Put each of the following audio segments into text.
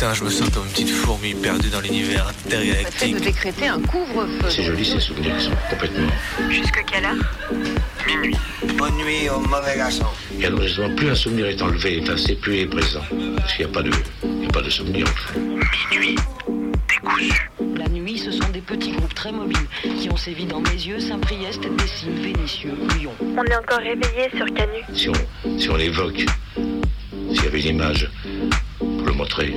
Putain, je me sens comme une petite fourmi perdue dans l'univers intergalactique. fait de décréter un couvre-feu. C'est joli ces souvenirs qui sont complètement. Jusque quelle heure? Minuit. Bonne nuit au mauvais garçon. Et alors justement, plus un souvenir est enlevé, enfin, c'est plus est présent. Parce qu'il n'y a pas de, il y a pas de souvenir en fait. Minuit. Décousu. La nuit, ce sont des petits groupes très mobiles qui ont sévi dans mes yeux, Saint-Priest, Dessines, Vénitieux, Lyon. On est encore réveillé sur Canu. Si on, si on l'évoque, s'il y avait une image pour le montrer,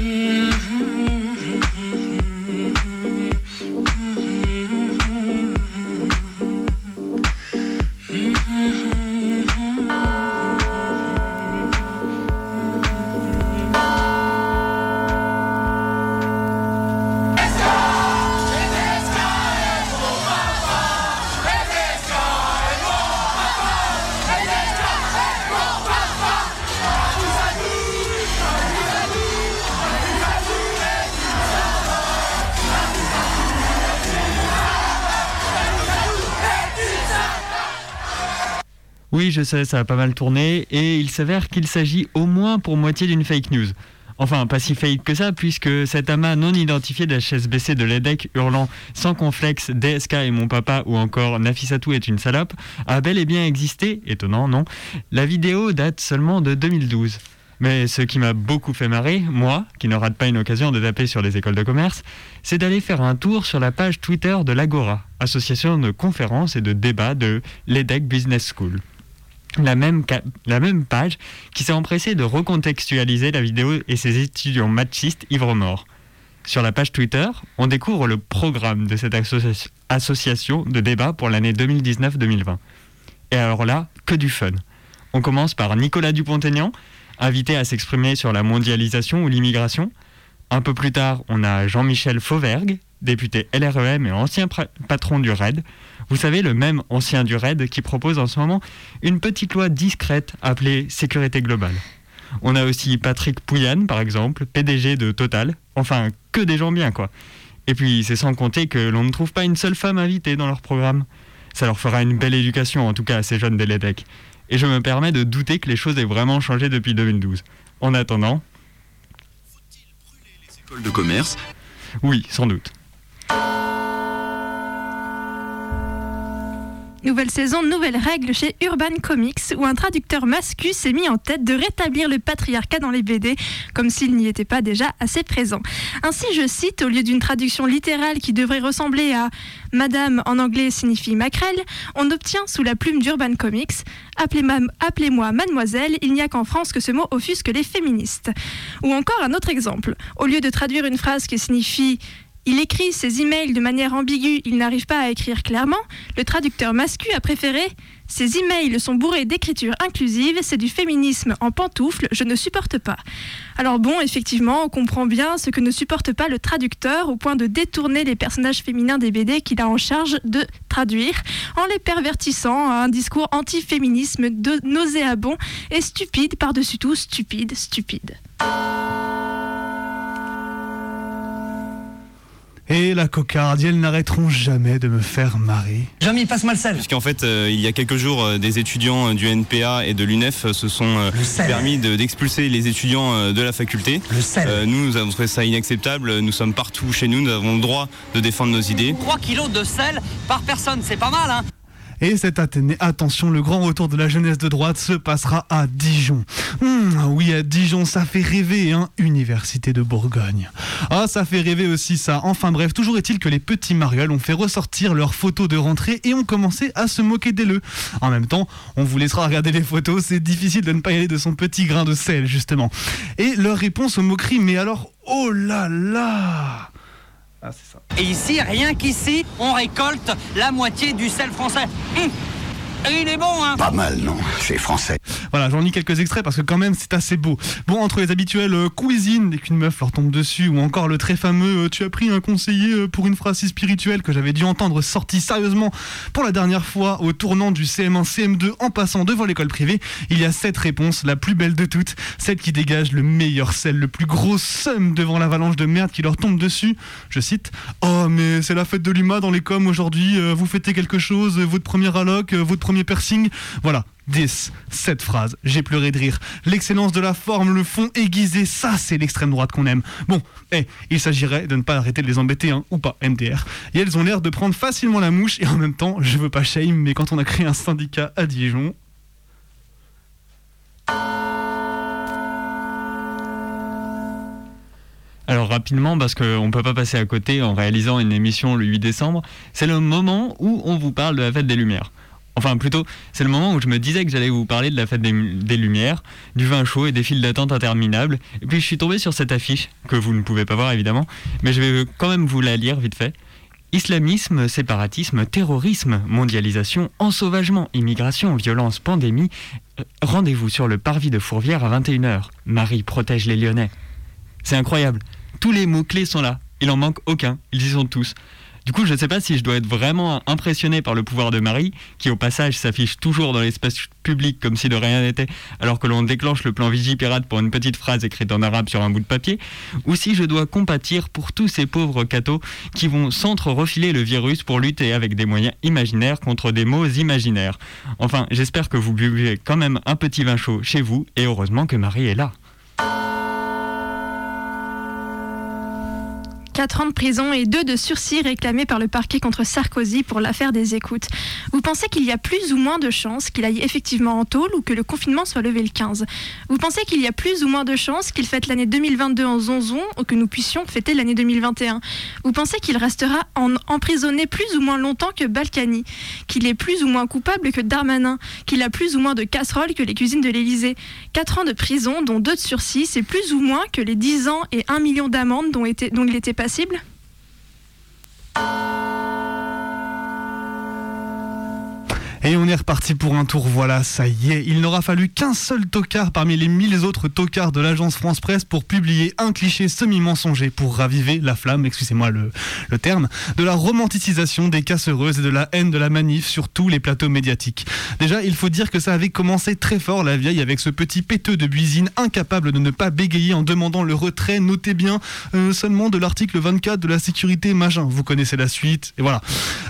Ça a pas mal tourné, et il s'avère qu'il s'agit au moins pour moitié d'une fake news. Enfin, pas si fake que ça, puisque cet amas non identifié d'HSBC de l'EDEC hurlant sans complexe DSK et mon papa ou encore Nafissatou est une salope a bel et bien existé, étonnant non? La vidéo date seulement de 2012. Mais ce qui m'a beaucoup fait marrer, moi, qui ne rate pas une occasion de taper sur les écoles de commerce, c'est d'aller faire un tour sur la page Twitter de l'Agora, association de conférences et de débats de l'EDEC Business School la même, page qui s'est empressée de recontextualiser la vidéo et ses étudiants machistes ivres-morts. Sur la page Twitter, on découvre le programme de cette association de débat pour l'année 2019-2020. Et alors là, que du fun. On commence par Nicolas Dupont-Aignan, invité à s'exprimer sur la mondialisation ou l'immigration. Un peu plus tard, on a Jean-Michel Fauvergue, député LREM et ancien patron du RAID, vous savez, le même ancien du RAID qui propose en ce moment une petite loi discrète appelée sécurité globale. On a aussi Patrick Pouyanne, par exemple, PDG de Total. Enfin, que des gens bien, quoi. Et puis, c'est sans compter que l'on ne trouve pas une seule femme invitée dans leur programme. Ça leur fera une belle éducation, en tout cas à ces jeunes de l'EDEC. Et je me permets de douter que les choses aient vraiment changé depuis 2012. En attendant... Faut-il brûler les écoles de commerce? Oui, sans doute. Nouvelle saison, nouvelles règles chez Urban Comics, où un traducteur mascu s'est mis en tête de rétablir le patriarcat dans les BD, comme s'il n'y était pas déjà assez présent. Ainsi, je cite, au lieu d'une traduction littérale qui devrait ressembler à Madame en anglais signifie maquerelle, on obtient sous la plume d'Urban Comics Appelez-moi mademoiselle, il n'y a qu'en France que ce mot offusque les féministes. Ou encore un autre exemple, au lieu de traduire une phrase qui signifie il écrit ses emails de manière ambiguë, il n'arrive pas à écrire clairement. Le traducteur mascu a préféré Ces emails sont bourrés d'écriture inclusive, c'est du féminisme en pantoufle, je ne supporte pas. Alors bon, effectivement, on comprend bien ce que ne supporte pas le traducteur au point de détourner les personnages féminins des BD qu'il a en charge de traduire en les pervertissant à un discours anti-féminisme nauséabond et stupide par-dessus tout, stupide, stupide. Et la cocarde, elles n'arrêteront jamais de me faire marrer. Jamais passe-moi le sel. Puisqu'en fait, euh, il y a quelques jours, euh, des étudiants euh, du NPA et de l'UNEF se sont permis d'expulser les étudiants de la faculté. Le sel. nous, nous avons trouvé ça inacceptable. Nous sommes partout chez nous. Nous avons le droit de défendre nos idées. 3 kilos de sel par personne, c'est pas mal, hein et cette année, attention, le grand retour de la jeunesse de droite se passera à Dijon. Hmm, oui, à Dijon, ça fait rêver, hein Université de Bourgogne. Ah, ça fait rêver aussi ça. Enfin bref, toujours est-il que les petits marioles ont fait ressortir leurs photos de rentrée et ont commencé à se moquer d'eux. En même temps, on vous laissera regarder les photos, c'est difficile de ne pas y aller de son petit grain de sel, justement. Et leur réponse aux moqueries, mais alors, oh là là ah, c'est. Et ici, rien qu'ici, on récolte la moitié du sel français. Hum. Et il est bon, hein Pas mal, non C'est français. Voilà, j'en lis quelques extraits parce que quand même, c'est assez beau. Bon, entre les habituelles euh, cuisines dès qu'une meuf leur tombe dessus, ou encore le très fameux euh, Tu as pris un conseiller euh, pour une phrase si spirituelle que j'avais dû entendre sorti sérieusement pour la dernière fois au tournant du CM1, CM2 en passant devant l'école privée, il y a cette réponse, la plus belle de toutes, celle qui dégage le meilleur sel, le plus gros seum devant l'avalanche de merde qui leur tombe dessus. Je cite Oh, mais c'est la fête de l'UMA dans les coms aujourd'hui, vous fêtez quelque chose, votre première alloc, votre premier piercing. Voilà, 10, cette phrase, j'ai pleuré de rire. L'excellence de la forme, le fond aiguisé, ça c'est l'extrême droite qu'on aime. Bon, eh, il s'agirait de ne pas arrêter de les embêter, hein, ou pas, MDR. Et elles ont l'air de prendre facilement la mouche, et en même temps, je veux pas shame, mais quand on a créé un syndicat à Dijon, Alors rapidement, parce qu'on ne peut pas passer à côté en réalisant une émission le 8 décembre, c'est le moment où on vous parle de la fête des Lumières. Enfin plutôt, c'est le moment où je me disais que j'allais vous parler de la fête des, Lumières, du vin chaud et des files d'attente interminables. Et puis je suis tombé sur cette affiche, que vous ne pouvez pas voir évidemment, mais je vais quand même vous la lire vite fait. Islamisme, séparatisme, terrorisme, mondialisation, ensauvagement, immigration, violence, pandémie. Euh, Rendez-vous sur le parvis de Fourvière à 21h. Marie protège les Lyonnais. C'est incroyable. Tous les mots-clés sont là. Il en manque aucun. Ils y sont tous. Du coup, je ne sais pas si je dois être vraiment impressionné par le pouvoir de Marie, qui au passage s'affiche toujours dans l'espace public comme si de rien n'était, alors que l'on déclenche le plan Vigipirate pour une petite phrase écrite en arabe sur un bout de papier, ou si je dois compatir pour tous ces pauvres cathos qui vont s'entre-refiler le virus pour lutter avec des moyens imaginaires contre des mots imaginaires. Enfin, j'espère que vous buvez quand même un petit vin chaud chez vous, et heureusement que Marie est là. 4 ans de prison et 2 de sursis réclamés par le parquet contre Sarkozy pour l'affaire des écoutes. Vous pensez qu'il y a plus ou moins de chances qu'il aille effectivement en tôle ou que le confinement soit levé le 15 Vous pensez qu'il y a plus ou moins de chances qu'il fête l'année 2022 en zonzon ou que nous puissions fêter l'année 2021 Vous pensez qu'il restera emprisonné plus ou moins longtemps que Balkany? Qu'il est plus ou moins coupable que Darmanin? Qu'il a plus ou moins de casseroles que les cuisines de l'Élysée? 4 ans de prison, dont 2 de sursis, c'est plus ou moins que les 10 ans et 1 million d'amendes dont, il était passible Et on est reparti pour un tour, voilà, ça y est. Il n'aura fallu qu'un seul tocard parmi les mille autres tocards de l'agence France Presse pour publier un cliché semi-mensonger pour raviver la flamme, excusez-moi le, le terme, de la romanticisation des casseuses et de la haine de la manif sur tous les plateaux médiatiques. Déjà, il faut dire que ça avait commencé très fort la vieille avec ce petit péteux de Buisine incapable de ne pas bégayer en demandant le retrait, notez bien, euh, seulement de l'article 24 de la sécurité machin. Vous connaissez la suite, et voilà.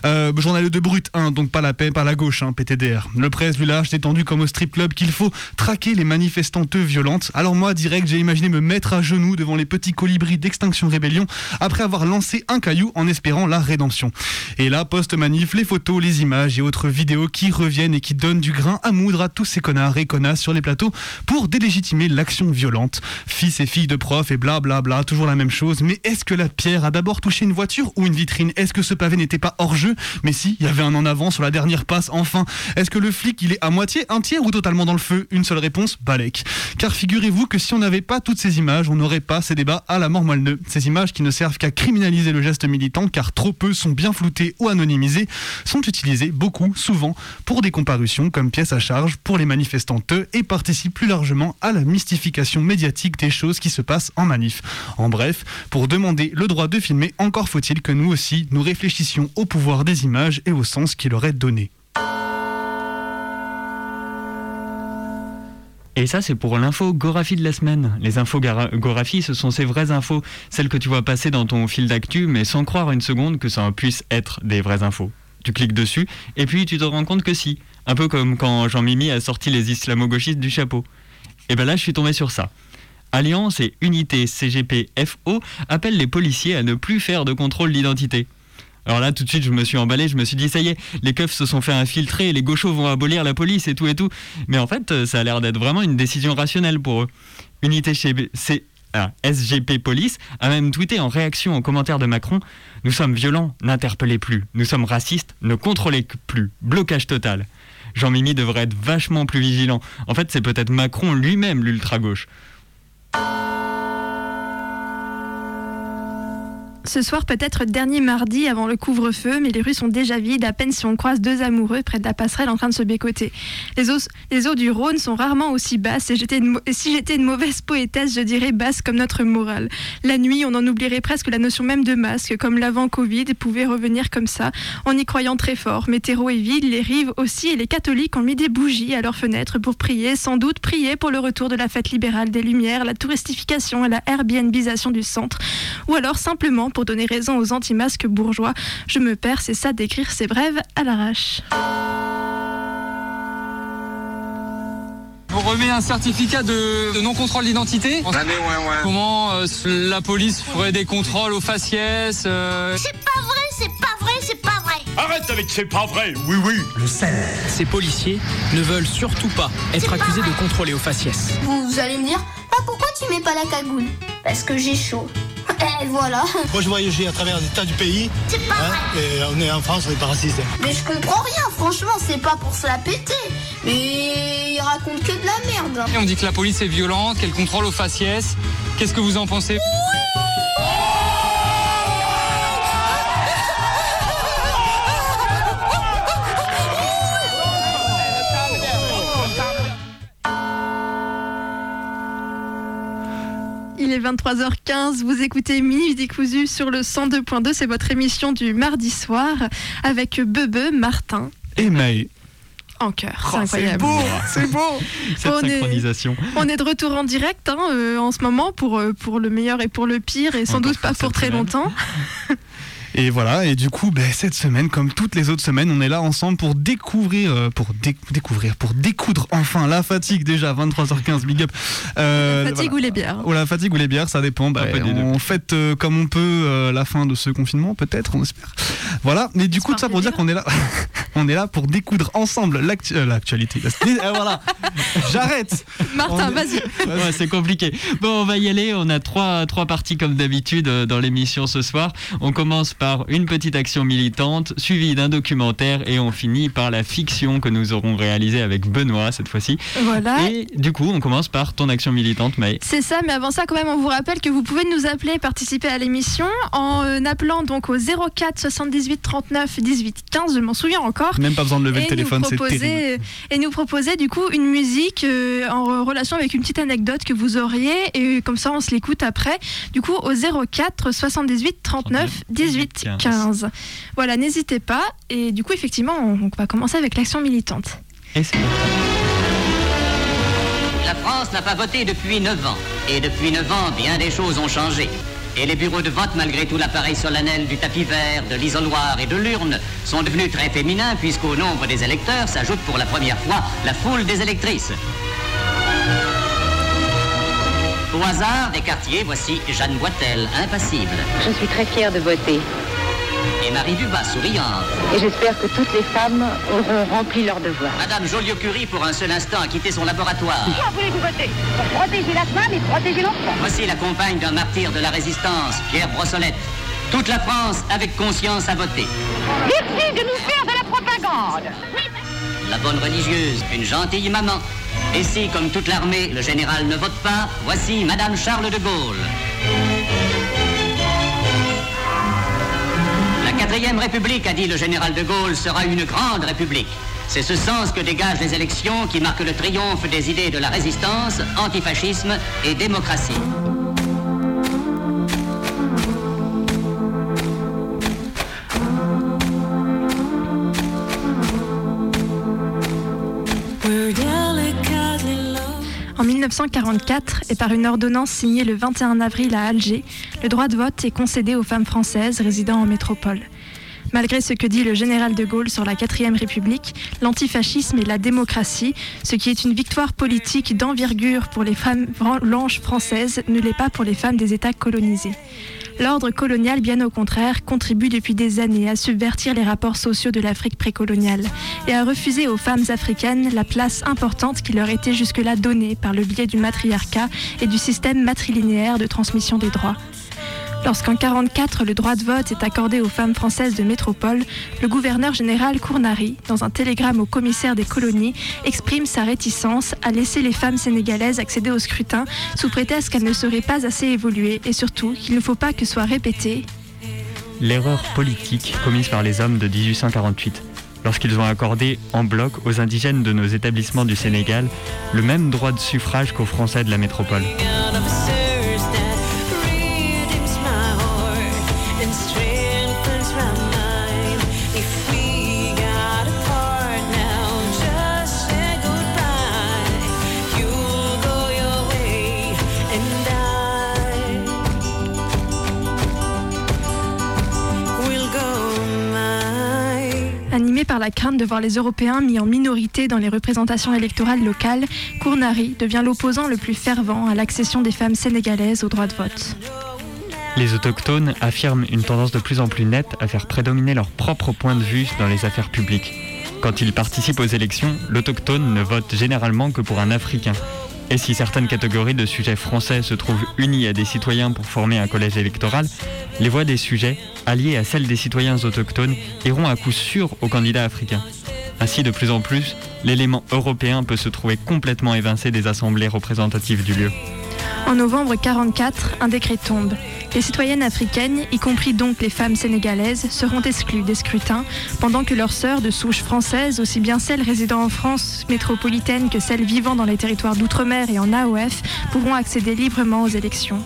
Euh, journal de brut, hein, donc pas la paix, pas la gauche, hein, PTDR. Le presse lui lâche détendu comme au strip club qu'il faut traquer les manifestantes violentes. Alors moi, direct, j'ai imaginé me mettre à genoux devant les petits colibris d'Extinction Rébellion après avoir lancé un caillou en espérant la rédemption. Et là, post-manif, les photos, les images et autres vidéos qui reviennent et qui donnent du grain à moudre à tous ces connards et connasses sur les plateaux pour délégitimer l'action violente. Fils et filles de profs et bla bla bla, toujours la même chose. Mais est-ce que la pierre a d'abord touché une voiture ou une vitrine? Est-ce que ce pavé n'était pas hors jeu? Mais si, il y avait un en avant sur la dernière passe, Est-ce que le flic, il est à moitié, un tiers ou totalement dans le feu? Une seule réponse, Balek. Car figurez-vous que si on n'avait pas toutes ces images, on n'aurait pas ces débats à la mort moelle Ces images qui ne servent qu'à criminaliser le geste militant, car trop peu sont bien floutés ou anonymisés, sont utilisés beaucoup, souvent, pour des comparutions comme pièce à charge pour les manifestantes et participent plus largement à la mystification médiatique des choses qui se passent en manif. En bref, pour demander le droit de filmer, encore faut-il que nous aussi, nous réfléchissions au pouvoir des images et au sens qu'il leur est donné. Et ça, c'est pour l'infographie de la semaine. Les infographies, ce sont ces vraies infos, celles que tu vois passer dans ton fil d'actu, mais sans croire une seconde que ça puisse être des vraies infos. Tu cliques dessus, et puis tu te rends compte que si. Un peu comme quand Jean-Mimi a sorti les islamo-gauchistes du chapeau. Et ben là, je suis tombé sur ça. Alliance et Unité CGP-FO appellent les policiers à ne plus faire de contrôle d'identité. Alors là, tout de suite, je me suis emballé, je me suis dit, ça y est, les keufs se sont fait infiltrer, les gauchos vont abolir la police et tout et tout. Mais en fait, ça a l'air d'être vraiment une décision rationnelle pour eux. Unité chez ah, SGP Police a même tweeté en réaction aux commentaires de Macron Nous sommes violents, n'interpellez plus. Nous sommes racistes, ne contrôlez plus. Blocage total. Jean-Mimi devrait être vachement plus vigilant. En fait, c'est peut-être Macron lui-même l'ultra-gauche. Ce soir peut être dernier mardi avant le couvre-feu, mais les rues sont déjà vides, à peine si on croise deux amoureux près de la passerelle en train de se bécoter. Les eaux, les eaux du Rhône sont rarement aussi basses, et, et si j'étais une mauvaise poétesse, je dirais basse comme notre morale. La nuit, on en oublierait presque la notion même de masque, comme l'avant-Covid pouvait revenir comme ça, en y croyant très fort. Météro est vide, les rives aussi, et les catholiques ont mis des bougies à leurs fenêtres pour prier, sans doute prier pour le retour de la fête libérale des Lumières, la touristification et la Airbnbisation du centre, ou alors simplement pour donner raison aux anti-masques bourgeois. Je me perds, c'est ça d'écrire ces brèves à l'arrache. remet un certificat de, de non-contrôle d'identité. Comment euh, la police ferait des contrôles aux faciès euh, C'est pas vrai, c'est pas vrai, c'est pas vrai. Arrête avec c'est pas vrai, oui oui. Le sel. Ces policiers ne veulent surtout pas être accusés de contrôler aux faciès. Vous, vous allez me dire, ah, pourquoi tu mets pas la cagoule? Parce que j'ai chaud. Et voilà. Moi je voyageais à travers des tas du pays. C'est pas vrai. Et on est en France, on est pas raciste. Mais je comprends rien, franchement, c'est pas pour se la péter. Mais il raconte que de la merde. Et on dit que la police est violente, qu'elle contrôle aux faciès. Qu'est-ce que vous en pensez? Il est 23h15, vous écoutez Minuit décousu sur le 102.2, c'est votre émission du mardi soir avec Bebe, Martin Et Maë. en chœur. Oh, c'est incroyable. beau, c'est beau. Cette On est- synchronisation. On est de retour en direct hein, euh, en ce moment pour, euh, pour le meilleur et pour le pire et sans doute pas pour très longtemps. Et voilà, et du coup, ben, cette semaine, comme toutes les autres semaines, on est là ensemble pour découvrir, euh, pour dé- découvrir, pour découdre enfin la fatigue déjà, 23h15, big up. Euh, Fatigue voilà. ou les bières Ou la fatigue ou les bières, ça dépend. Bah, on fête euh, comme on peut euh, la fin de ce confinement, peut-être, on espère. Voilà, mais du coup, tout ça pour dire qu'on est là, on est là pour découdre ensemble l'actu- l'actualité. Euh, voilà, j'arrête. Martin, est- vas-y. Ouais, c'est compliqué. Bon, on va y aller. On a trois, trois parties comme d'habitude dans l'émission ce soir. On commence par une petite action militante, suivie d'un documentaire, et on finit par la fiction que nous aurons réalisée avec Benoît cette fois-ci. Voilà. Et du coup, on commence par ton action militante, Maë. C'est ça, mais avant ça, quand même, on vous rappelle que vous pouvez nous appeler et participer à l'émission en euh, appelant donc au 04 78 39 18 15, je m'en souviens encore. Même pas besoin de lever le Et téléphone, nous c'est proposer- terrible. Et nous proposer du coup une musique euh, en re- relation avec une petite anecdote que vous auriez, et comme ça on se l'écoute après. Du coup, au 04 78 39 18 15. Voilà, n'hésitez pas. Et du coup, effectivement, on, on va commencer avec l'action militante. Et c'est La France n'a pas voté depuis 9 ans. Et depuis 9 ans, bien des choses ont changé. Et les bureaux de vote, malgré tout l'appareil solennel du tapis vert, de l'isoloir et de l'urne, sont devenus très féminins puisqu'au nombre des électeurs s'ajoute pour la première fois la foule des électrices. Au hasard des quartiers, voici Jeanne Boitel, impassible. Je suis très fière de voter. Et Marie Dubas, souriante. Et j'espère que toutes les femmes auront rempli leur devoir. Madame Joliot-Curie, pour un seul instant, a quitté son laboratoire. Pourquoi voulez-vous voter Pour protéger la femme et protéger l'enfant. Voici la compagne d'un martyr de la résistance, Pierre Brossolette. Toute la France, avec conscience, a voté. Merci de nous faire de la propagande. La bonne religieuse, une gentille maman. Et si, comme toute l'armée, le général ne vote pas, voici Madame Charles de Gaulle. La quatrième république, a dit le général de Gaulle, sera une grande république. C'est ce sens que dégagent les élections qui marquent le triomphe des idées de la résistance, antifascisme et démocratie. En 1944, et par une ordonnance signée le 21 avril à Alger, le droit de vote est concédé aux femmes françaises résidant en métropole. Malgré ce que dit le général de Gaulle sur la 4ème République, l'antifascisme et la démocratie, ce qui est une victoire politique d'envergure pour les femmes blanches françaises, ne l'est pas pour les femmes des États colonisés. L'ordre colonial, bien au contraire, contribue depuis des années à subvertir les rapports sociaux de l'Afrique précoloniale et à refuser aux femmes africaines la place importante qui leur était jusque-là donnée par le biais du matriarcat et du système matrilinéaire de transmission des droits. Lorsqu'en 1944, le droit de vote est accordé aux femmes françaises de métropole, le gouverneur général Cournari, dans un télégramme au commissaire des colonies, exprime sa réticence à laisser les femmes sénégalaises accéder au scrutin sous prétexte qu'elles ne seraient pas assez évoluées et surtout qu'il ne faut pas que soit répété l'erreur politique commise par les hommes de 1848 lorsqu'ils ont accordé en bloc aux indigènes de nos établissements du Sénégal le même droit de suffrage qu'aux Français de la métropole. Par la crainte de voir les Européens mis en minorité dans les représentations électorales locales, Kournari devient l'opposant le plus fervent à l'accession des femmes sénégalaises au droit de vote. Les autochtones affirment une tendance de plus en plus nette à faire prédominer leur propre point de vue dans les affaires publiques. Quand ils participent aux élections, l'autochtone ne vote généralement que pour un Africain. Et si certaines catégories de sujets français se trouvent unies à des citoyens pour former un collège électoral, les voix des sujets, alliées à celles des citoyens autochtones, iront à coup sûr aux candidats africains. Ainsi, de plus en plus, l'élément européen peut se trouver complètement évincé des assemblées représentatives du lieu. En novembre 44, un décret tombe. Les citoyennes africaines, y compris donc les femmes sénégalaises, seront exclues des scrutins, pendant que leurs sœurs de souche française, aussi bien celles résidant en France métropolitaine que celles vivant dans les territoires d'outre-mer et en AOF, pourront accéder librement aux élections.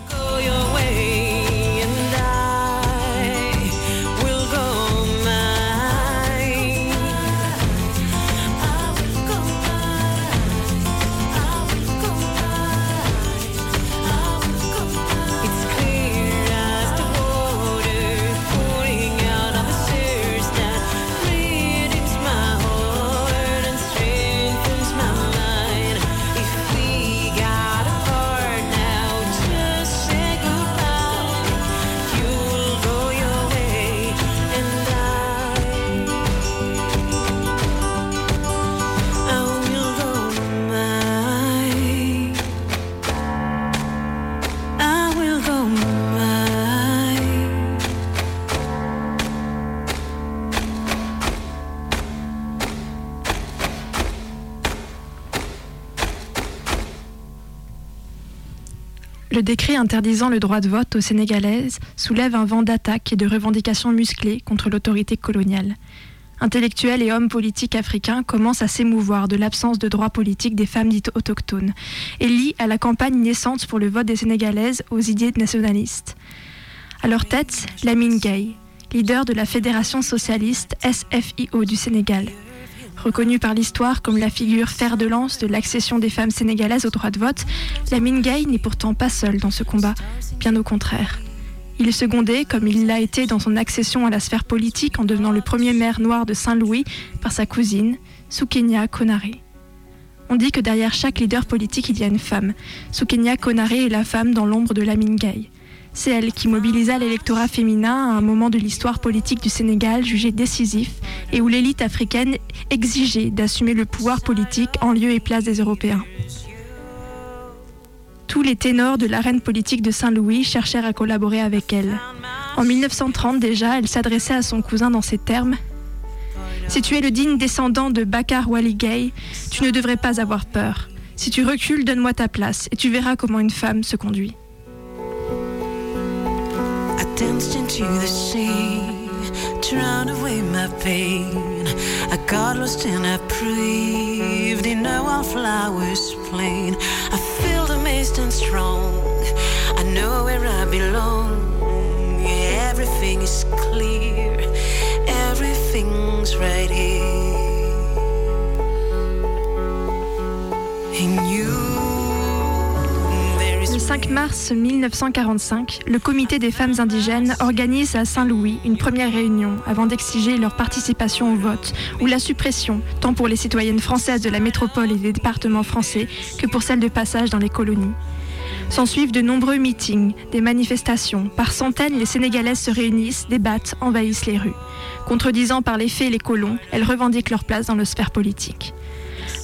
Le décret interdisant le droit de vote aux Sénégalaises soulève un vent d'attaques et de revendications musclées contre l'autorité coloniale. Intellectuels et hommes politiques africains commencent à s'émouvoir de l'absence de droits politiques des femmes dites autochtones et lient à la campagne naissante pour le vote des Sénégalaises aux idées nationalistes. À leur tête, Lamine Gueye, leader de la Fédération socialiste SFIO du Sénégal. Reconnue par l'histoire comme la figure fer de lance de l'accession des femmes sénégalaises au droit de vote, Lamine Gueye n'est pourtant pas seul dans ce combat, bien au contraire. Il est secondé, comme il l'a été dans son accession à la sphère politique en devenant le premier maire noir de Saint-Louis, par sa cousine, Soukenia Konaré. On dit que derrière chaque leader politique, il y a une femme. Soukenia Konaré est la femme dans l'ombre de Lamine Gueye. C'est elle qui mobilisa l'électorat féminin à un moment de l'histoire politique du Sénégal jugé décisif et où l'élite africaine exigeait d'assumer le pouvoir politique en lieu et place des Européens. Tous les ténors de l'arène politique de Saint-Louis cherchèrent à collaborer avec elle. En 1930 déjà, elle s'adressait à son cousin dans ces termes Si tu es le digne descendant de Bakar Wali Gay, tu ne devrais pas avoir peur. Si tu recules, donne-moi ta place et tu verras comment une femme se conduit. Danced into the sea, drowned away my pain. I got lost and I breathed in a wildflower's plain. I feel amazed and strong. I know where I belong. Everything is clear. Everything's right here. And you. Le 5 mars 1945, le Comité des femmes indigènes organise à Saint-Louis une première réunion avant d'exiger leur participation au vote ou la suppression, tant pour les citoyennes françaises de la métropole et des départements français que pour celles de passage dans les colonies. S'ensuivent de nombreux meetings, des manifestations. Par centaines, les Sénégalaises se réunissent, débattent, envahissent les rues. Contredisant par les faits les colons, elles revendiquent leur place dans le sphère politique.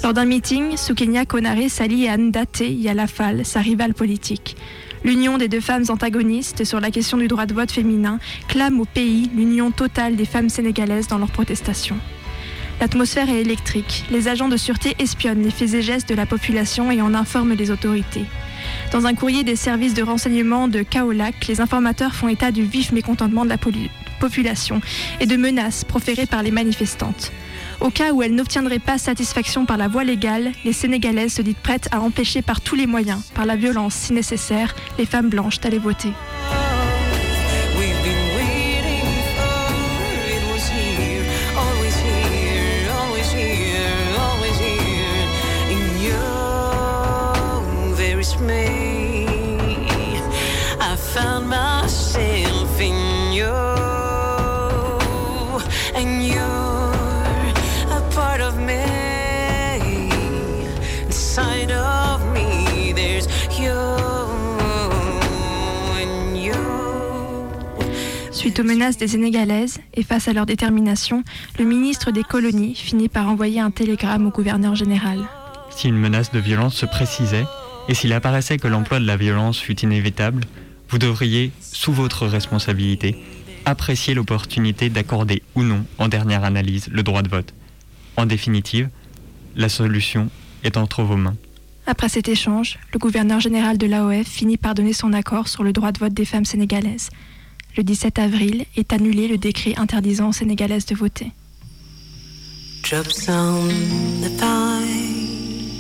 Lors d'un meeting, Soukenia Konaré s'allie à Ndate Yalafal, sa rivale politique. L'union des deux femmes antagonistes sur la question du droit de vote féminin clame au pays l'union totale des femmes sénégalaises dans leurs protestations. L'atmosphère est électrique. Les agents de sûreté espionnent les faits et gestes de la population et en informent les autorités. Dans un courrier des services de renseignement de Kaolac, les informateurs font état du vif mécontentement de la population et de menaces proférées par les manifestantes. Au cas où elles n'obtiendraient pas satisfaction par la voie légale, les Sénégalaises se disent prêtes à empêcher par tous les moyens, par la violence si nécessaire, les femmes blanches d'aller voter. Suite aux menaces des Sénégalaises et face à leur détermination, le ministre des colonies finit par envoyer un télégramme au gouverneur général. Si une menace de violence se précisait, et s'il apparaissait que l'emploi de la violence fut inévitable, vous devriez, sous votre responsabilité, apprécier l'opportunité d'accorder ou non, en dernière analyse, le droit de vote. En définitive, la solution est entre vos mains. Après cet échange, le gouverneur général de l'AOF finit par donner son accord sur le droit de vote des femmes sénégalaises. Le 17 avril est annulé le décret interdisant aux Sénégalaises de voter. Drops on the pine,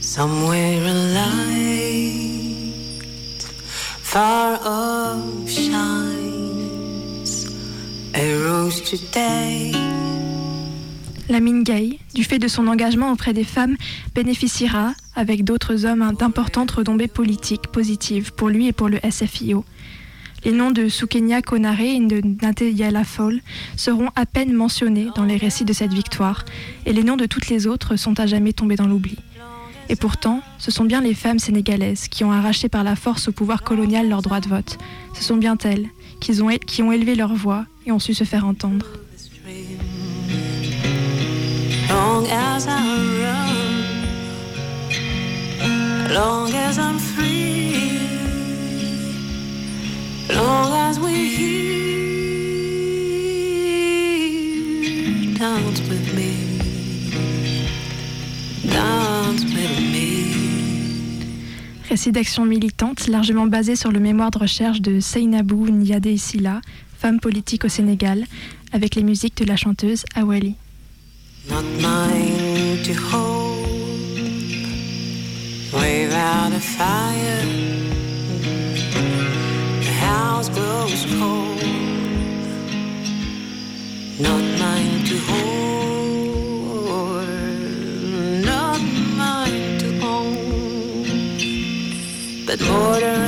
somewhere a light far off shines, a rose today. Lamine Gay, du fait de son engagement auprès des femmes, bénéficiera, avec d'autres hommes, d'importantes retombées politiques positives pour lui et pour le SFIO. Les noms de Soukenia Konare et de Nate Yala Fall seront à peine mentionnés dans les récits de cette victoire, et les noms de toutes les autres sont à jamais tombés dans l'oubli. Et pourtant, ce sont bien les femmes sénégalaises qui ont arraché par la force au pouvoir colonial leur droit de vote. Ce sont bien elles qui ont, élevé leur voix et ont su se faire entendre. Long as we're here, dance with me, dance with me. Récit d'action militante largement basé sur le mémoire de recherche de Seynabou Niadé Silla, femme politique au Sénégal, avec les musiques de la chanteuse Awali. Not mine to hold. Wave out a fire. Grows cold. Not mine to hold. Not mine to hold. But mortar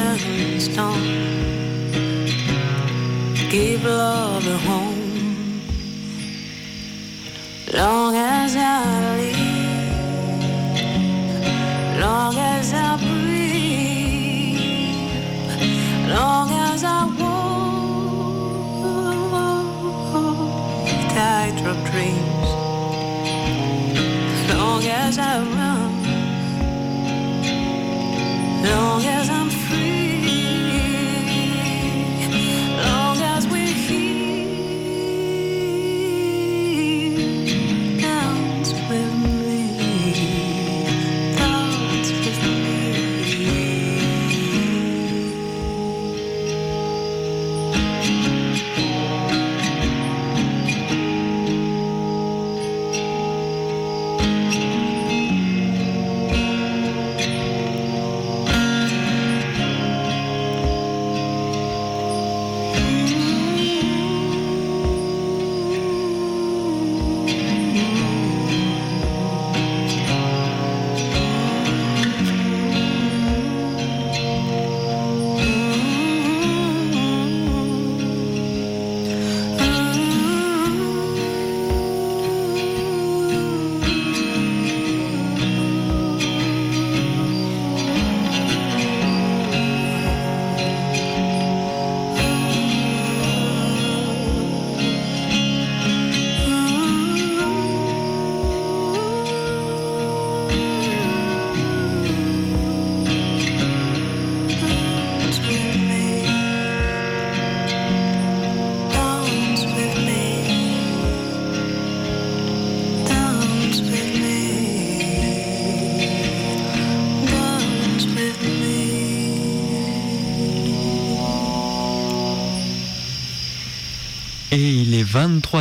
and stone. Give love a home. Long as I live, long as I long as I run, long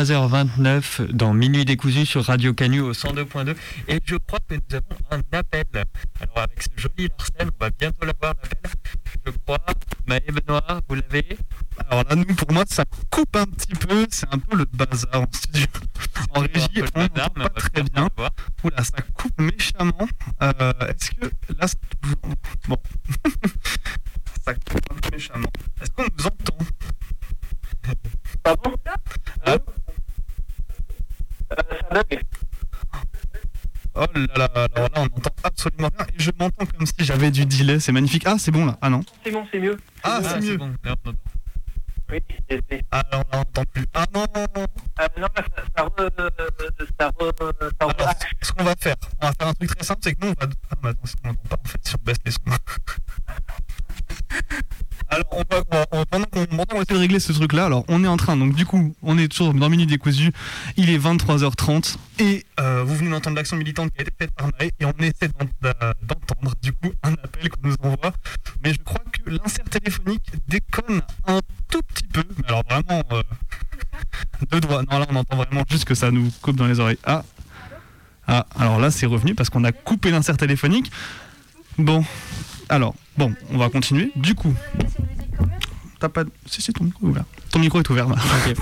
23h29 dans Minuit décousu sur Radio Canu au 102.2 et je crois que nous avons un appel. Alors avec ce joli Larsen, on va bientôt l'avoir l'appel. Je crois. Maë Benoît, vous l'avez Alors là, nous, pour moi, ça coupe un petit peu. C'est un peu le bazar en studio. En régie, on n'entend pas très bien. Oula, ça coupe méchamment. Euh, Est-ce que là, toujours... Bon. ça coupe un peu méchamment. Est-ce qu'on nous entend? Pardon Ah. ça bug. Oh là là, alors là, on n'entend absolument rien. Et je m'entends comme si j'avais du delay. C'est magnifique. Ah, c'est bon là. Ah non. C'est bon, c'est mieux. Ah, c'est mieux. bon. Là, on entend. Oui. Ah non, on n'entend plus. Ah non Euh, non, mais ça, ça, re, ça, re, ça re- Alors, ce qu'on va faire, on va faire un truc très simple, c'est que nous, on va... Ah, mais attends, qu'on n'entend pas, en fait, si on baisse les sons. Alors, on va, va- pendant qu'on qu'on essaie de régler ce truc-là, alors on est en train, donc du coup, on est toujours dans Minute Décousu, il est 23h30, et euh, vous venez d'entendre l'action militante qui a été faite par Maë, et on essaie d'entendre, du coup, un appel qu'on nous envoie, mais je crois que l'insert téléphonique déconne un tout petit peu, mais alors vraiment, euh, deux doigts, non là on entend vraiment juste que ça nous coupe dans les oreilles. Ah, ah alors là c'est revenu parce qu'on a coupé l'insert téléphonique. Bon, alors, bon, on va continuer. Du coup, t'as pas. Si, si, ton micro est ouvert. Ton micro est ouvert,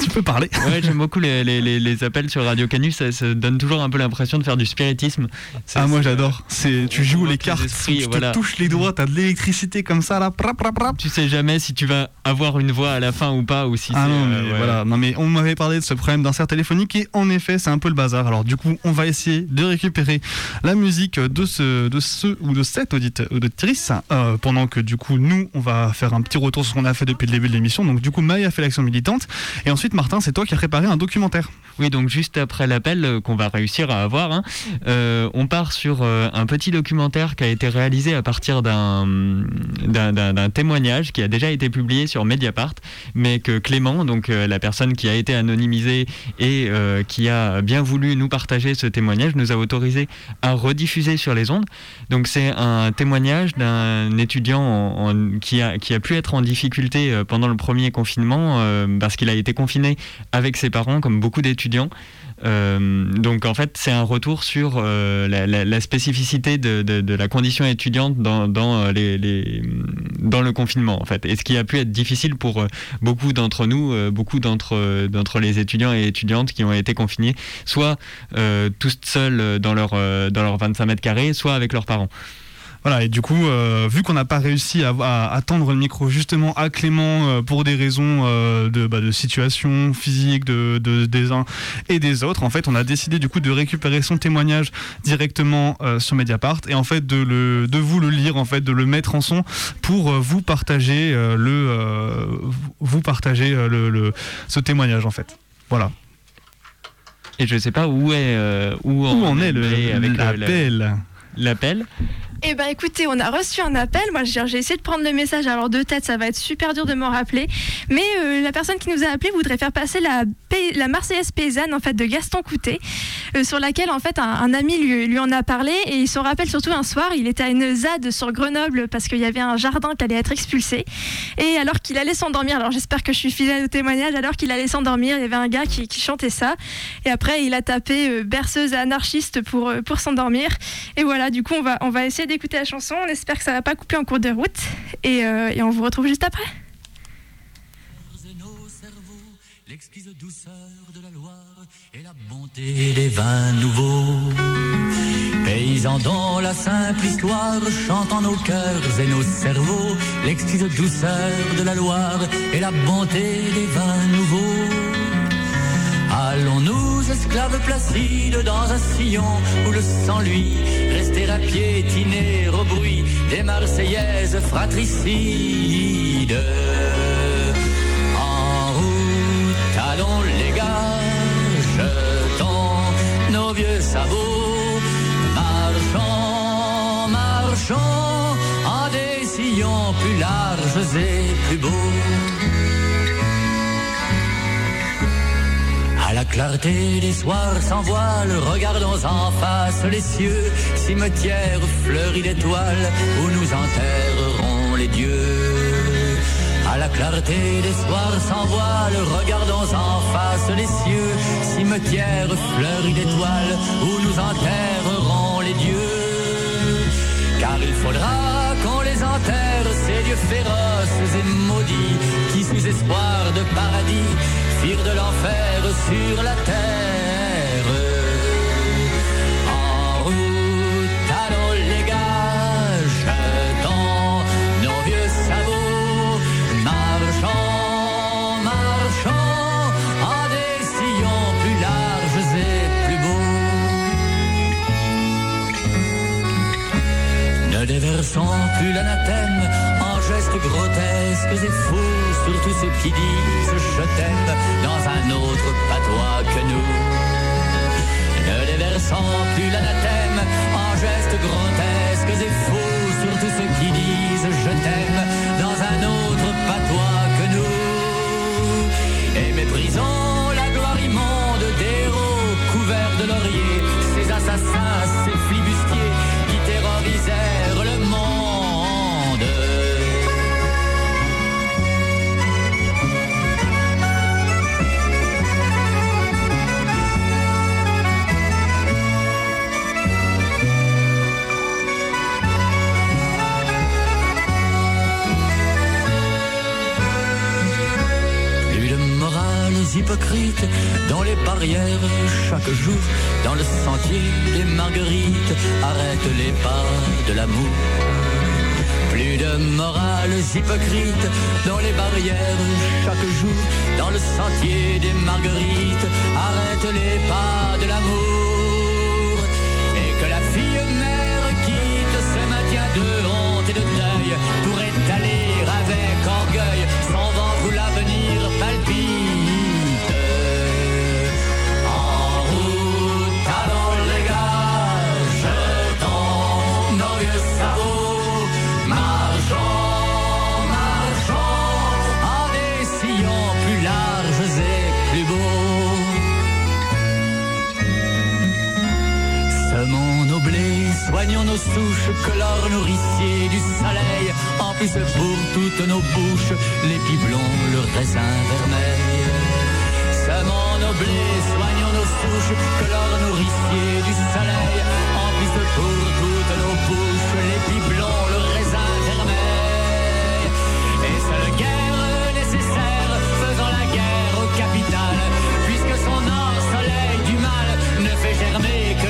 tu peux parler. Ouais, j'aime beaucoup les, les, les, les appels sur Radio Canus, ça, ça donne toujours un peu l'impression de faire du spiritisme. Ah, moi j'adore. C'est, tu joues les cartes, esprits, tu te touches les doigts, t'as de l'électricité comme ça là. prap, prap, prap. Tu sais jamais si tu vas avoir une voix à la fin ou pas, ou si Ah non, euh, mais ouais. voilà. Non, mais on m'avait parlé de ce problème d'insert téléphonique et en effet, c'est un peu le bazar. Alors, du coup, on va essayer de récupérer la musique de ce, de ce ou de cette audite- auditrice euh, pendant que, du coup, nous, on va faire un petit retour sur ce qu'on a fait depuis début de l'émission. Donc, du coup, Maï a fait l'action militante et ensuite, Martin, c'est toi qui as préparé un documentaire. Oui, donc juste après l'appel euh, qu'on va réussir à avoir, hein, euh, on part sur euh, un petit documentaire qui a été réalisé à partir d'un d'un- témoignage qui a déjà été publié sur Mediapart, mais que Clément, donc la personne qui a été anonymisée et qui a bien voulu nous partager ce témoignage, nous a autorisé à rediffuser sur les ondes. Donc c'est un témoignage d'un étudiant qui, a, qui a pu être en difficulté euh, pendant le premier confinement euh, parce qu'il a été confiné avec ses parents, comme beaucoup d'étudiants. Euh, donc en fait, c'est un retour sur la, spécificité de, la condition étudiante dans, le confinement en fait, et ce qui a pu être difficile pour beaucoup d'entre nous, beaucoup d'entre les étudiants et étudiantes qui ont été confinés, soit tous seuls dans leurs 25 mètres carrés, soit avec leurs parents. Voilà, et du coup, euh, vu qu'on n'a pas réussi à, à, à tendre le micro justement à Clément euh, pour des raisons euh, de, bah, de situation physique de, de- des uns et des autres, en fait, on a décidé du coup de récupérer son témoignage directement sur Mediapart et en fait de, le, de vous le lire, en fait, de le mettre en son pour vous partager le, vous partager le, le- ce témoignage en fait. Voilà. Et je sais pas où est où, Où en est le- avec l'appel? L'appel? Eh ben écoutez, on a reçu un appel. Moi, j'ai essayé de prendre le message. Alors de tête, ça va être super dur de m'en rappeler. Mais euh, la personne qui nous a appelé voudrait faire passer la, la Marseillaise paysanne en fait de Gaston Coutet, euh, sur laquelle en fait un, ami lui, lui en a parlé et il s'en rappelle surtout un soir. Il était à une ZAD sur Grenoble parce qu'il y avait un jardin qui allait être expulsé. Et alors qu'il allait s'endormir, alors j'espère que je suis fidèle au témoignage. Alors qu'il allait s'endormir, il y avait un gars qui, qui chantait ça. Et après, il a tapé euh, berceuse anarchiste pour euh, pour s'endormir. Et voilà, du coup, on va on va essayer d'écouter la chanson. On espère que ça va pas couper en cours de route. Et, euh, et on vous retrouve juste après. L'exquise douceur de la Loire et la bonté des vins nouveaux. Paysans dont la simple histoire chante en nos cœurs et nos cerveaux. L'exquise douceur de la Loire et la bonté des vins nouveaux. Allons-nous, esclaves placides, dans un sillon où le sang lui rester à piétiner au bruit des Marseillaises fratricides. En route, allons les gars, jetons nos vieux sabots, marchons, marchons en des sillons plus larges et plus beaux. À la clarté des soirs sans voile, regardons en face les cieux, cimetière fleuri d'étoiles où nous enterrerons les dieux. À la clarté des soirs sans voile, regardons en face les cieux, cimetière fleuri d'étoiles où nous enterrerons les dieux. Car il faudra qu'on les enterre, ces dieux féroces et maudits, qui sous espoir de paradis firent de l'enfer sur la terre. En route, allons les gars, jetons nos vieux sabots, marchons, marchons en des sillons plus larges et plus beaux. Ne déversons plus l'anathème en gestes grotesques et fous sur tous ceux qui disent je t'aime dans un autre patois que nous. Ne déversant plus l'anathème en gestes grotesques et faux sur tous ceux qui disent je t'aime dans un autre patois que nous. Et méprisons la gloire immonde des héros couverts de laurier, ces assassins, hypocrites dans les barrières chaque jour, dans le sentier des marguerites, arrête les pas de l'amour. Plus de morales hypocrites dans les barrières chaque jour, dans le sentier des marguerites, arrête les pas de l'amour. Et que la fille mère quitte ce maintien de honte et de deuil pour étaler avec orgueil son ventre souches, que l'or nourricier du soleil emplisse pour toutes nos bouches l'épi blond, le raisin vermeil. Semons nos blés, soignons nos souches, que l'or nourricier du soleil emplisse pour toutes nos bouches l'épi blond, le raisin vermeil. Et seule guerre nécessaire, faisant la guerre au capital, puisque son or, soleil du mal, ne fait germer que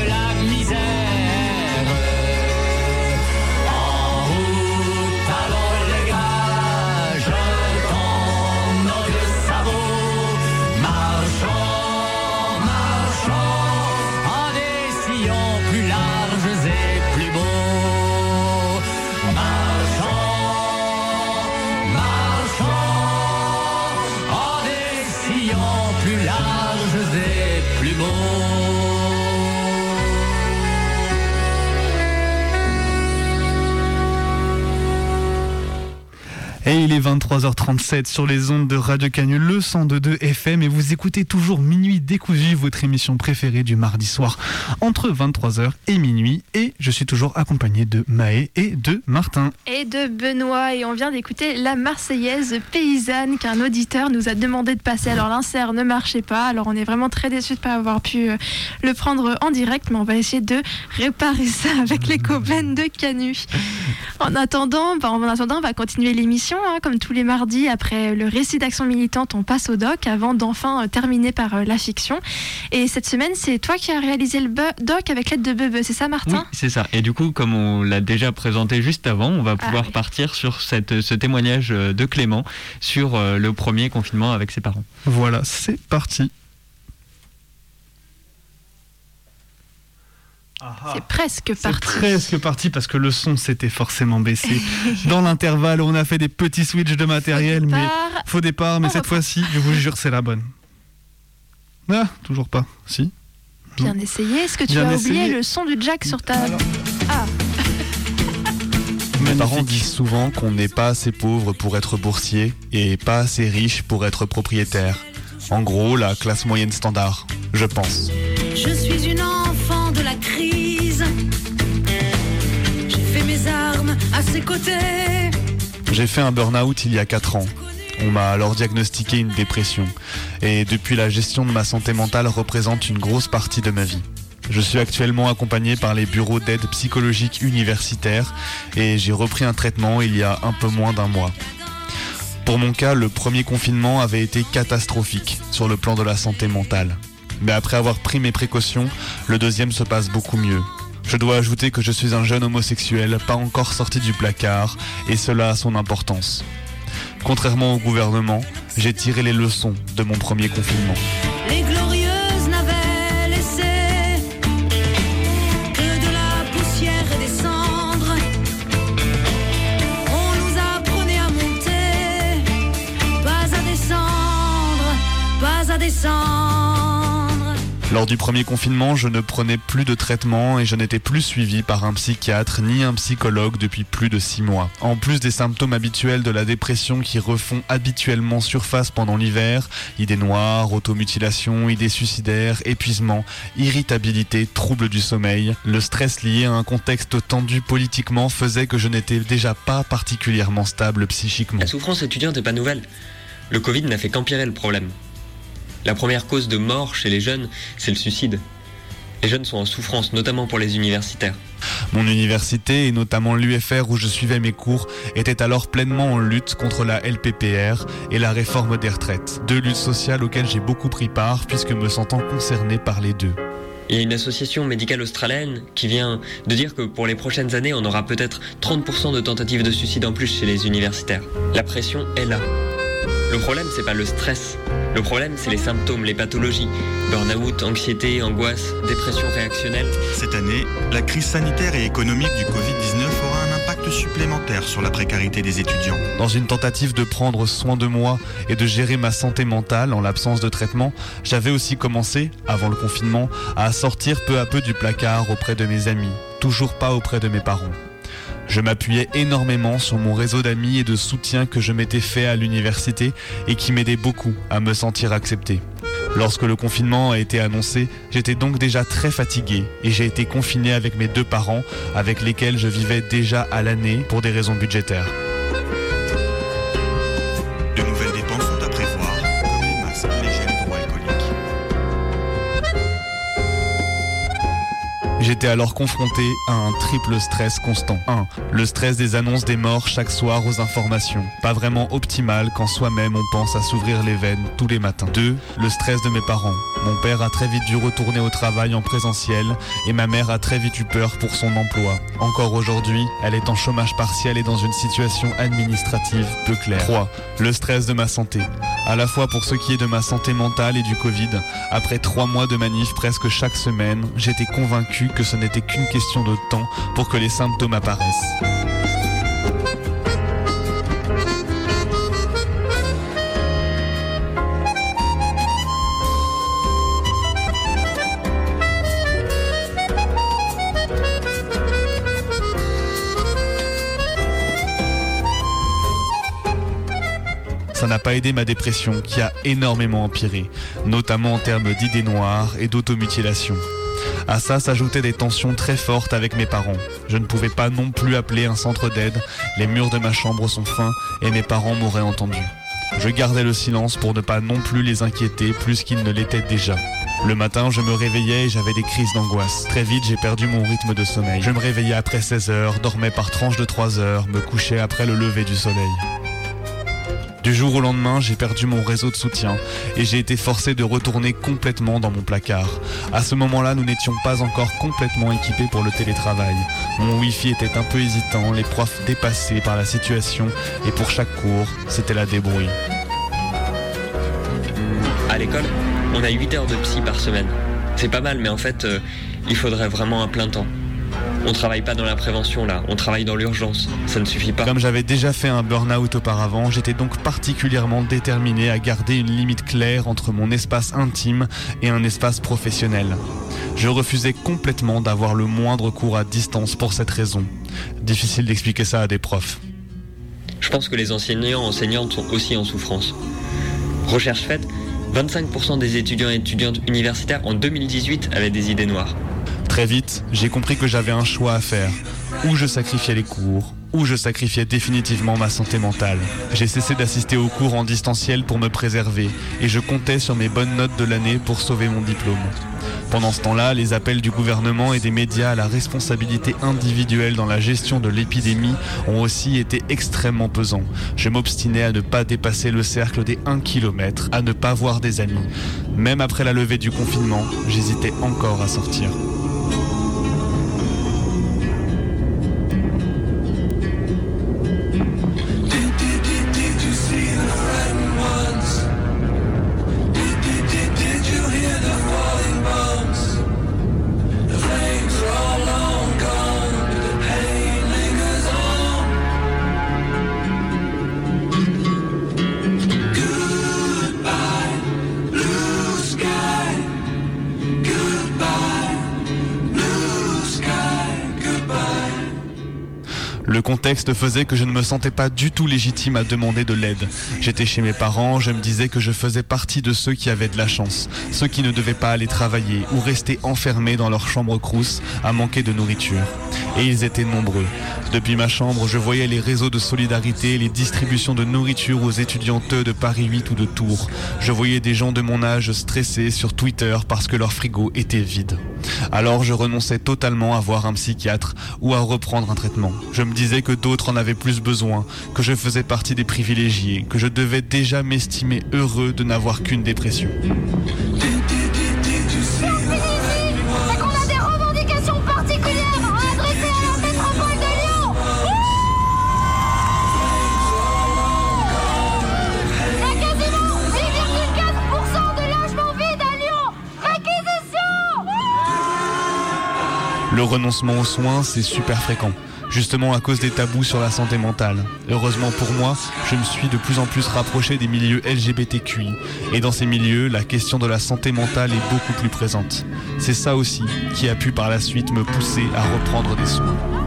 Et il est 23h37 sur les ondes de Radio Canu, le 102.2 FM, et vous écoutez toujours Minuit décousu, votre émission préférée du mardi soir, entre 23h et minuit. Et je suis toujours accompagné de Maë et de Martin. Et de Benoît, et on vient d'écouter La Marseillaise paysanne qu'un auditeur nous a demandé de passer. Alors l'insert ne marchait pas, alors on est vraiment très déçus de ne pas avoir pu euh, le prendre en direct, mais on va essayer de réparer ça avec les copains de Canu. En attendant, bah, en attendant, on va continuer l'émission, hein, comme tous les mardis, après le récit d'action militante, on passe au doc, avant d'enfin euh, terminer par euh, la fiction. Et cette semaine, c'est toi qui as réalisé le doc avec l'aide de Bebe, c'est ça Martin? Oui, c'est ça. Et du coup, comme on l'a déjà présenté juste avant, on va Ah pouvoir oui. partir sur cette, ce témoignage euh, de Clément sur euh, le premier confinement avec ses parents. Voilà, c'est parti. C'est presque C'est parti. presque parti parce que le son s'était forcément baissé. Dans l'intervalle, on a fait des petits switches de matériel, mais départ. faux départ. Mais On cette fois-ci, je vous jure, c'est la bonne. Ah, toujours pas. Si. Bien essayé. Est-ce que tu Bien as oublié le son du jack sur ta... Ah, Mes parents disent souvent qu'on n'est pas assez pauvre pour être boursier et pas assez riche pour être propriétaire. En gros, la classe moyenne standard, je pense. Je suis J'ai fait un burn-out il y a 4 ans. On m'a alors diagnostiqué une dépression. Et depuis, la gestion de ma santé mentale représente une grosse partie de ma vie. Je suis actuellement accompagné par les bureaux d'aide psychologique universitaire et j'ai repris un traitement il y a un peu moins d'un mois. Pour mon cas, le premier confinement avait été catastrophique sur le plan de la santé mentale. Mais après avoir pris mes précautions, le deuxième se passe beaucoup mieux. Je dois ajouter que je suis un jeune homosexuel, pas encore sorti du placard, et cela a son importance. Contrairement au gouvernement, j'ai tiré les leçons de mon premier confinement. Lors du premier confinement, je ne prenais plus de traitement et je n'étais plus suivi par un psychiatre ni un psychologue depuis plus de six mois. En plus des symptômes habituels de la dépression qui refont habituellement surface pendant l'hiver, idées noires, automutilation, idées suicidaires, épuisement, irritabilité, troubles du sommeil, le stress lié à un contexte tendu politiquement faisait que je n'étais déjà pas particulièrement stable psychiquement. La souffrance étudiante n'est pas nouvelle. Le Covid n'a fait qu'empirer le problème. La première cause de mort chez les jeunes, c'est le suicide. Les jeunes sont en souffrance, notamment pour les universitaires. Mon université, et notamment l'UFR où je suivais mes cours, était alors pleinement en lutte contre la LPPR et la réforme des retraites. Deux luttes sociales auxquelles j'ai beaucoup pris part puisque me sentant concerné par les deux. Il y a une association médicale australienne qui vient de dire que pour les prochaines années, on aura peut-être 30% de tentatives de suicide en plus chez les universitaires. La pression est là. Le problème, c'est pas le stress. Le problème, c'est les symptômes, les pathologies. Burn-out, anxiété, angoisse, dépression réactionnelle. Cette année, la crise sanitaire et économique du Covid-19 aura un impact supplémentaire sur la précarité des étudiants. Dans une tentative de prendre soin de moi et de gérer ma santé mentale en l'absence de traitement, j'avais aussi commencé, avant le confinement, à sortir peu à peu du placard auprès de mes amis, toujours pas auprès de mes parents. Je m'appuyais énormément sur mon réseau d'amis et de soutien que je m'étais fait à l'université et qui m'aidait beaucoup à me sentir accepté. Lorsque le confinement a été annoncé, j'étais donc déjà très fatigué et j'ai été confiné avec mes deux parents avec lesquels je vivais déjà à l'année pour des raisons budgétaires. J'étais alors confronté à un triple stress constant. 1. Le stress des annonces des morts chaque soir aux informations. Pas vraiment optimal quand soi-même on pense à s'ouvrir les veines tous les matins. 2. Le stress de mes parents. Mon père a très vite dû retourner au travail en présentiel et ma mère a très vite eu peur pour son emploi. Encore aujourd'hui, elle est en chômage partiel et dans une situation administrative peu claire. 3. Le stress de ma santé. À la fois pour ce qui est de ma santé mentale et du Covid, après trois mois de manif presque chaque semaine, j'étais convaincu que ce n'était qu'une question de temps pour que les symptômes apparaissent. Ça n'a pas aidé ma dépression qui a énormément empiré, notamment en termes d'idées noires et d'automutilation. À ça s'ajoutaient des tensions très fortes avec mes parents. Je ne pouvais pas non plus appeler un centre d'aide, les murs de ma chambre sont fins et mes parents m'auraient entendu. Je gardais le silence pour ne pas non plus les inquiéter plus qu'ils ne l'étaient déjà. Le matin, je me réveillais et j'avais des crises d'angoisse. Très vite, j'ai perdu mon rythme de sommeil. Je me réveillais après 16 heures, dormais par tranche de 3 heures, me couchais après le lever du soleil. Du jour au lendemain, j'ai perdu mon réseau de soutien et j'ai été forcé de retourner complètement dans mon placard. À ce moment-là, nous n'étions pas encore complètement équipés pour le télétravail. Mon Wi-Fi était un peu hésitant, les profs dépassés par la situation et pour chaque cours, c'était la débrouille. À l'école, on a 8 heures de psy par semaine. C'est pas mal, mais en fait, euh, il faudrait vraiment un plein temps. On travaille pas dans la prévention là, on travaille dans l'urgence. Ça ne suffit pas. Comme j'avais déjà fait un burn-out auparavant, j'étais donc particulièrement déterminé à garder une limite claire entre mon espace intime et un espace professionnel. Je refusais complètement d'avoir le moindre cours à distance pour cette raison. Difficile d'expliquer ça à des profs. Je pense que les enseignants enseignantes sont aussi en souffrance. Recherche faite, 25% des étudiants et étudiantes universitaires en 2018 avaient des idées noires. Très vite, j'ai compris que j'avais un choix à faire. Ou je sacrifiais les cours, ou je sacrifiais définitivement ma santé mentale. J'ai cessé d'assister aux cours en distanciel pour me préserver, et je comptais sur mes bonnes notes de l'année pour sauver mon diplôme. Pendant ce temps-là, les appels du gouvernement et des médias à la responsabilité individuelle dans la gestion de l'épidémie ont aussi été extrêmement pesants. Je m'obstinais à ne pas dépasser le cercle des 1 km, à ne pas voir des amis. Même après la levée du confinement, j'hésitais encore à sortir. Contexte faisait que je ne me sentais pas du tout légitime à demander de l'aide. J'étais chez mes parents, je me disais que je faisais partie de ceux qui avaient de la chance, ceux qui ne devaient pas aller travailler ou rester enfermés dans leur chambre crousse à manquer de nourriture. Et ils étaient nombreux. Depuis ma chambre, je voyais les réseaux de solidarité, les distributions de nourriture aux étudianteux de Paris 8 ou de Tours. Je voyais des gens de mon âge stressés sur Twitter parce que leur frigo était vide. Alors je renonçais totalement à voir un psychiatre ou à reprendre un traitement. Je me disais que d'autres en avaient plus besoin, que je faisais partie des privilégiés, que je devais déjà m'estimer heureux de n'avoir qu'une dépression. Le renoncement aux soins, c'est super fréquent. Justement à cause des tabous sur la santé mentale. Heureusement pour moi, je me suis de plus en plus rapproché des milieux LGBTQI. Et dans ces milieux, la question de la santé mentale est beaucoup plus présente. C'est ça aussi qui a pu par la suite me pousser à reprendre des soins.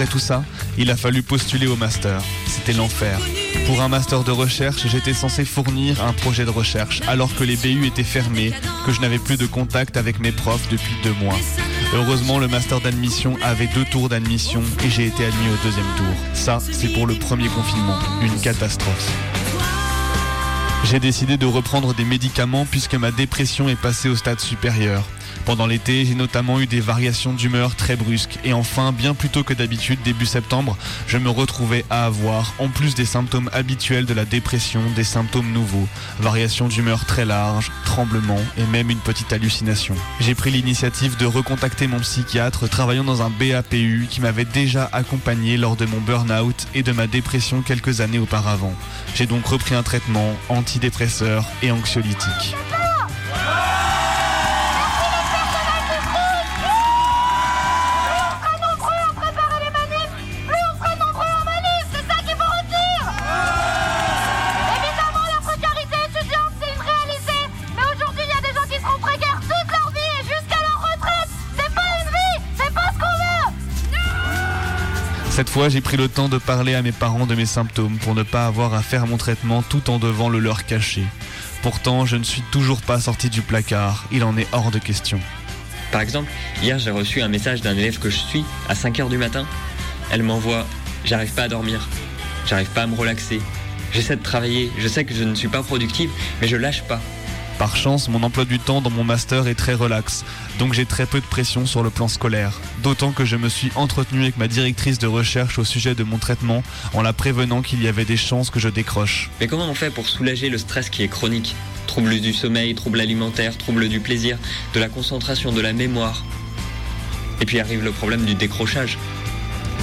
Après tout ça, il a fallu postuler au master. C'était l'enfer. Pour un master de recherche, j'étais censé fournir un projet de recherche alors que les BU étaient fermés, que je n'avais plus de contact avec mes profs depuis deux mois. Heureusement, le master d'admission avait deux tours d'admission et j'ai été admis au deuxième tour. Ça, c'est pour le premier confinement. Une catastrophe. J'ai décidé de reprendre des médicaments puisque ma dépression est passée au stade supérieur. Pendant l'été, j'ai notamment eu des variations d'humeur très brusques et enfin, bien plus tôt que d'habitude, début septembre, je me retrouvais à avoir, en plus des symptômes habituels de la dépression, des symptômes nouveaux, variations d'humeur très larges, tremblements et même une petite hallucination. J'ai pris l'initiative de recontacter mon psychiatre travaillant dans un BAPU qui m'avait déjà accompagné lors de mon burn-out et de ma dépression quelques années auparavant. J'ai donc repris un traitement antidépresseur et anxiolytique. Cette fois, j'ai pris le temps de parler à mes parents de mes symptômes pour ne pas avoir à faire mon traitement tout en devant le leur cacher. Pourtant, je ne suis toujours pas sorti du placard, il en est hors de question. Par exemple, hier j'ai reçu un message d'un élève que je suis à 5h du matin. Elle m'envoie J'arrive pas à dormir, j'arrive pas à me relaxer, j'essaie de travailler, je sais que je ne suis pas productive, mais je lâche pas. Par chance, mon emploi du temps dans mon master est très relax, donc j'ai très peu de pression sur le plan scolaire. D'autant que je me suis entretenu avec ma directrice de recherche au sujet de mon traitement en la prévenant qu'il y avait des chances que je décroche. Mais comment on fait pour soulager le stress qui est chronique Troubles du sommeil, troubles alimentaires, troubles du plaisir, de la concentration, de la mémoire. Et puis arrive le problème du décrochage.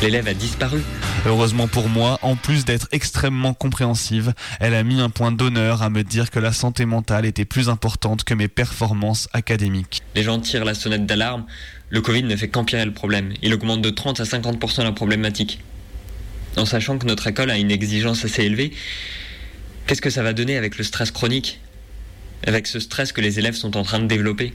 L'élève a disparu. Heureusement pour moi, en plus d'être extrêmement compréhensive, elle a mis un point d'honneur à me dire que la santé mentale était plus importante que mes performances académiques. Les gens tirent la sonnette d'alarme. Le Covid ne fait qu'empirer le problème. Il augmente de 30 à 50% la problématique. En sachant que notre école a une exigence assez élevée, qu'est-ce que ça va donner avec le stress chronique? Avec ce stress que les élèves sont en train de développer?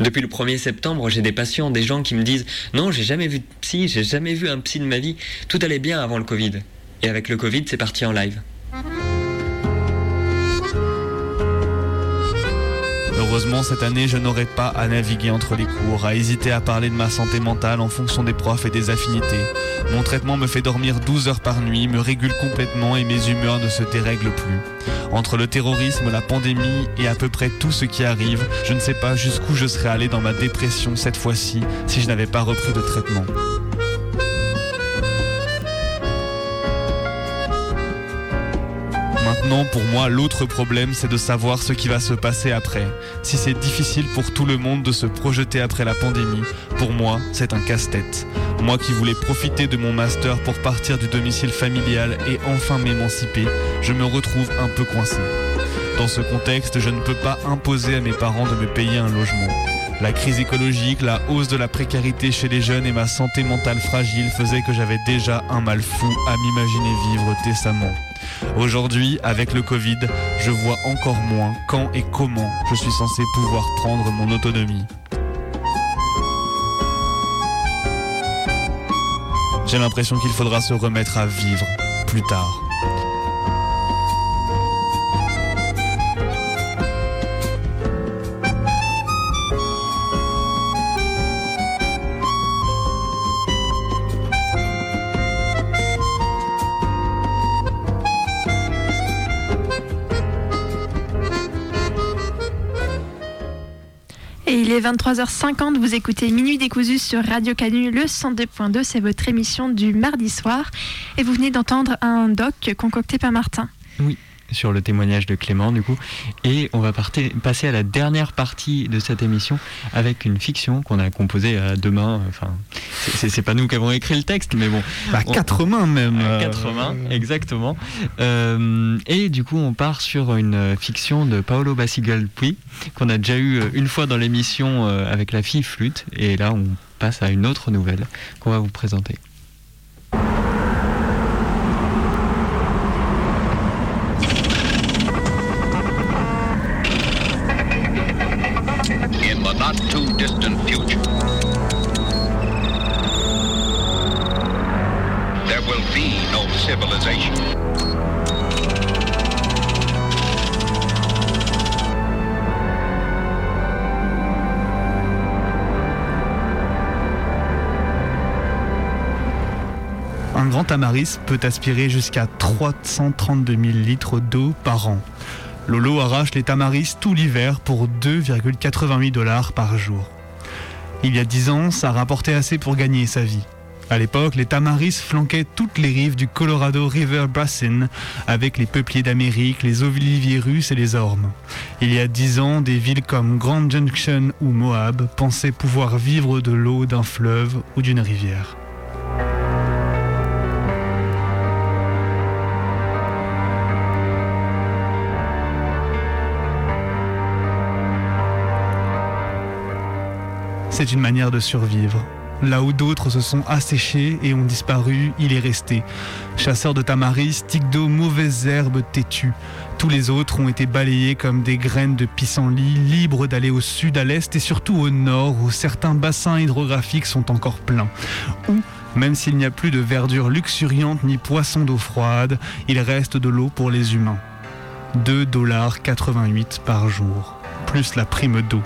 Depuis le 1er septembre, j'ai des patients, des gens qui me disent Non, j'ai jamais vu de psy, j'ai jamais vu un psy de ma vie. Tout allait bien avant le Covid. Et avec le Covid, c'est parti en live. Heureusement, cette année, je n'aurai pas à naviguer entre les cours, à hésiter à parler de ma santé mentale en fonction des profs et des affinités. Mon traitement me fait dormir 12 heures par nuit, me régule complètement et mes humeurs ne se dérèglent plus. Entre le terrorisme, la pandémie et à peu près tout ce qui arrive, je ne sais pas jusqu'où je serais allé dans ma dépression cette fois-ci si je n'avais pas repris de traitement. Maintenant, pour moi, l'autre problème, c'est de savoir ce qui va se passer après. Si c'est difficile pour tout le monde de se projeter après la pandémie, pour moi, c'est un casse-tête. Moi qui voulais profiter de mon master pour partir du domicile familial et enfin m'émanciper, je me retrouve un peu coincé. Dans ce contexte, je ne peux pas imposer à mes parents de me payer un logement. La crise écologique, la hausse de la précarité chez les jeunes et ma santé mentale fragile faisaient que j'avais déjà un mal fou à m'imaginer vivre décemment. Aujourd'hui, avec le Covid, je vois encore moins quand et comment je suis censé pouvoir prendre mon autonomie. J'ai l'impression qu'il faudra se remettre à vivre plus tard. Est 23h50, vous écoutez Minuit décousu sur Radio Canu, le 102.2, c'est votre émission du mardi soir. Et vous venez d'entendre un doc concocté par Martin. Oui, sur le témoignage de Clément du coup. Et on va passer à la dernière partie de cette émission avec une fiction qu'on a composée à deux mains. Enfin, c'est- pas nous qui avons écrit le texte, mais bon. Bah, On- quatre mains même. à euh, quatre mains, exactement. Euh, et du coup, on part sur une fiction de Paolo Bassigal-Puy, qu'on a déjà eu euh, une fois dans l'émission avec la fille flûte. Et là, on passe à une autre nouvelle qu'on va vous présenter. Peut aspirer jusqu'à 332 000 litres d'eau par an. Lolo arrache les tamaris tout l'hiver pour 2,88 dollars par jour. Il y a 10 ans, ça rapportait assez pour gagner sa vie. À l'époque, les tamaris flanquaient toutes les rives du Colorado River Basin avec les peupliers d'Amérique, les oliviers russes et les ormes. Il y a 10 ans, des villes comme Grand Junction ou Moab pensaient pouvoir vivre de l'eau d'un fleuve ou d'une rivière. C'est une manière de survivre. Là où d'autres se sont asséchés et ont disparu, il est resté. Chasseur de tamaris, tic d'eau, mauvaises herbes têtues. Tous les autres ont été balayés comme des graines de pissenlit, libres d'aller au sud, à l'est et surtout au nord, où certains bassins hydrographiques sont encore pleins. Où, même s'il n'y a plus de verdure luxuriante ni poissons d'eau froide, il reste de l'eau pour les humains. 2,88 dollars par jour, plus la prime d'eau.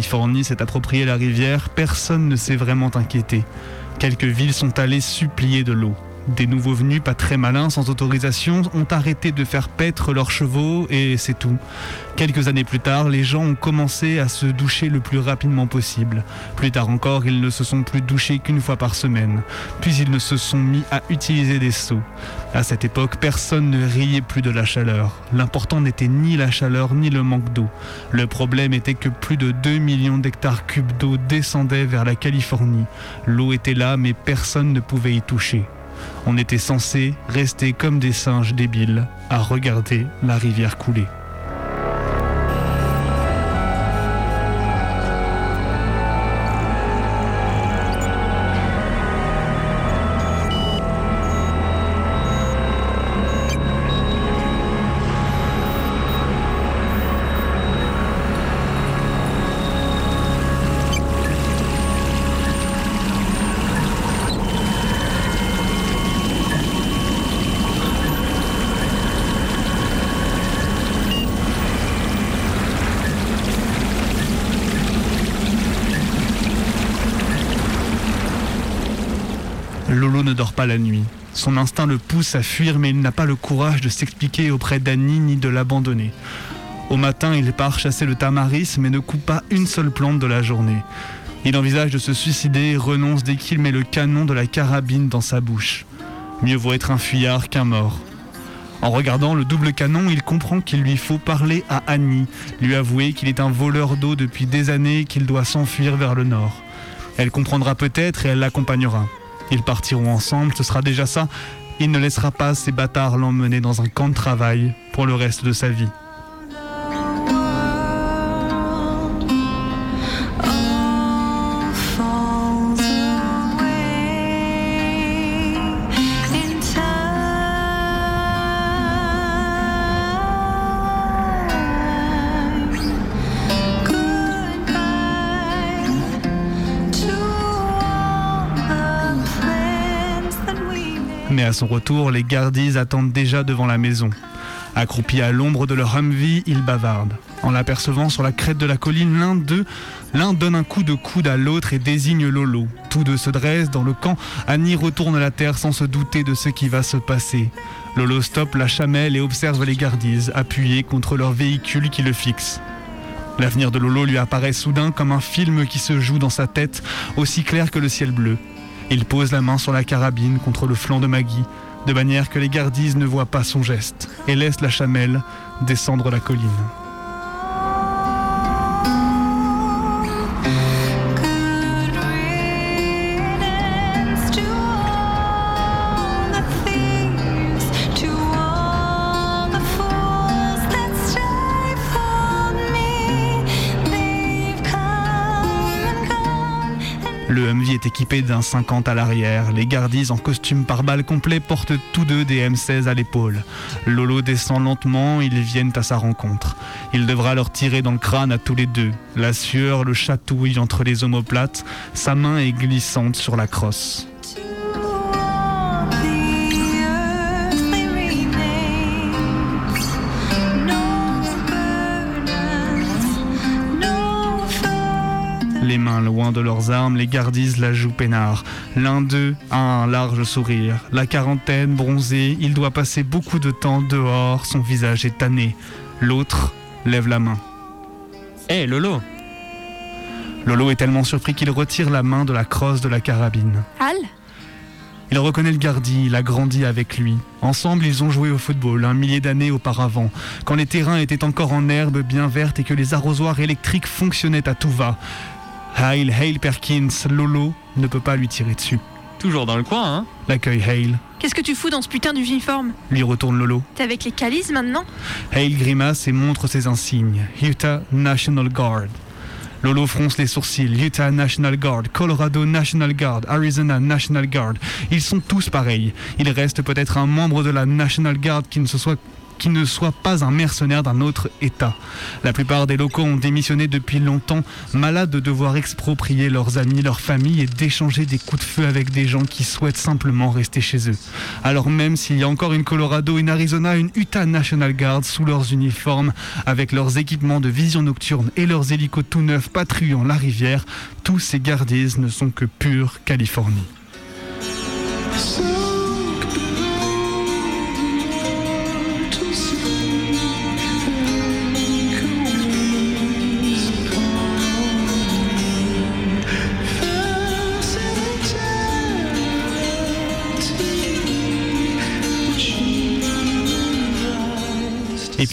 Californie s'est appropriée la rivière, personne ne s'est vraiment inquiété. Quelques villes sont allées supplier de l'eau. Des nouveaux venus pas très malins sans autorisation ont arrêté de faire paître leurs chevaux et c'est tout. Quelques années plus tard, les gens ont commencé à se doucher le plus rapidement possible. Plus tard encore, ils ne se sont plus douchés qu'une fois par semaine. Puis ils ne se sont mis à utiliser des seaux. À cette époque, personne ne riait plus de la chaleur. L'important n'était ni la chaleur ni le manque d'eau. Le problème était que plus de 2 millions d'hectares cubes d'eau descendaient vers la Californie. L'eau était là, mais personne ne pouvait y toucher. On était censé rester comme des singes débiles à regarder la rivière couler. La nuit. Son instinct le pousse à fuir, mais il n'a pas le courage de s'expliquer auprès d'Annie ni de l'abandonner. Au matin, il part chasser le tamaris, mais ne coupe pas une seule plante de la journée. Il envisage de se suicider et renonce dès qu'il met le canon de la carabine dans sa bouche. Mieux vaut être un fuyard qu'un mort. En regardant le double canon, il comprend qu'il lui faut parler à Annie, lui avouer qu'il est un voleur d'eau depuis des années et qu'il doit s'enfuir vers le nord. Elle comprendra peut-être et elle l'accompagnera. Ils partiront ensemble, ce sera déjà ça. Il ne laissera pas ces bâtards l'emmener dans un camp de travail pour le reste de sa vie. À son retour, les gardises attendent déjà devant la maison. Accroupis à l'ombre de leur Humvee, ils bavardent. En l'apercevant sur la crête de la colline, l'un d'eux, l'un donne un coup de coude à l'autre et désigne Lolo. Tous deux se dressent dans le camp. Annie retourne la terre sans se douter de ce qui va se passer. Lolo stoppe la chamelle et observe les gardises, appuyés contre leur véhicule qui le fixe. L'avenir de Lolo lui apparaît soudain comme un film qui se joue dans sa tête, aussi clair que le ciel bleu. Il pose la main sur la carabine contre le flanc de Maggie, de manière que les gardises ne voient pas son geste, et laisse la chamelle descendre la colline. Équipé d'un 50 à l'arrière. Les gardises en costume par balle complet portent tous deux des M16 à l'épaule. Lolo descend lentement, ils viennent à sa rencontre. Il devra leur tirer dans le crâne à tous les deux. La sueur le chatouille entre les omoplates, sa main est glissante sur la crosse. Les mains loin de leurs armes, les gardises la jouent peinard. L'un d'eux a un large sourire. La quarantaine, bronzée, il doit passer beaucoup de temps dehors, son visage est tanné. L'autre lève la main. Hé, Lolo Lolo est tellement surpris qu'il retire la main de la crosse de la carabine. Al Il reconnaît le gardie, il a grandi avec lui. Ensemble, ils ont joué au football un millier d'années auparavant, quand les terrains étaient encore en herbe bien verte et que les arrosoirs électriques fonctionnaient à tout va. Hale, Hale Perkins, Lolo ne peut pas lui tirer dessus. Toujours dans le coin, hein L'accueil Hale, Qu'est-ce que tu fous dans ce putain d'uniforme lui retourne Lolo. T'es avec les calices maintenant Hale grimace et montre ses insignes. Utah National Guard. Lolo fronce les sourcils. Utah National Guard, Colorado National Guard, Arizona National Guard. Ils sont tous pareils. Il reste peut-être un membre de la National Guard qui ne se soit qui ne soit pas un mercenaire d'un autre État. La plupart des locaux ont démissionné depuis longtemps, malades de devoir exproprier leurs amis, leurs familles et d'échanger des coups de feu avec des gens qui souhaitent simplement rester chez eux. Alors même s'il y a encore une Colorado, une Arizona, une Utah National Guard sous leurs uniformes, avec leurs équipements de vision nocturne et leurs hélicos tout neufs patrouillant la rivière, tous ces gardises ne sont que pure Californie.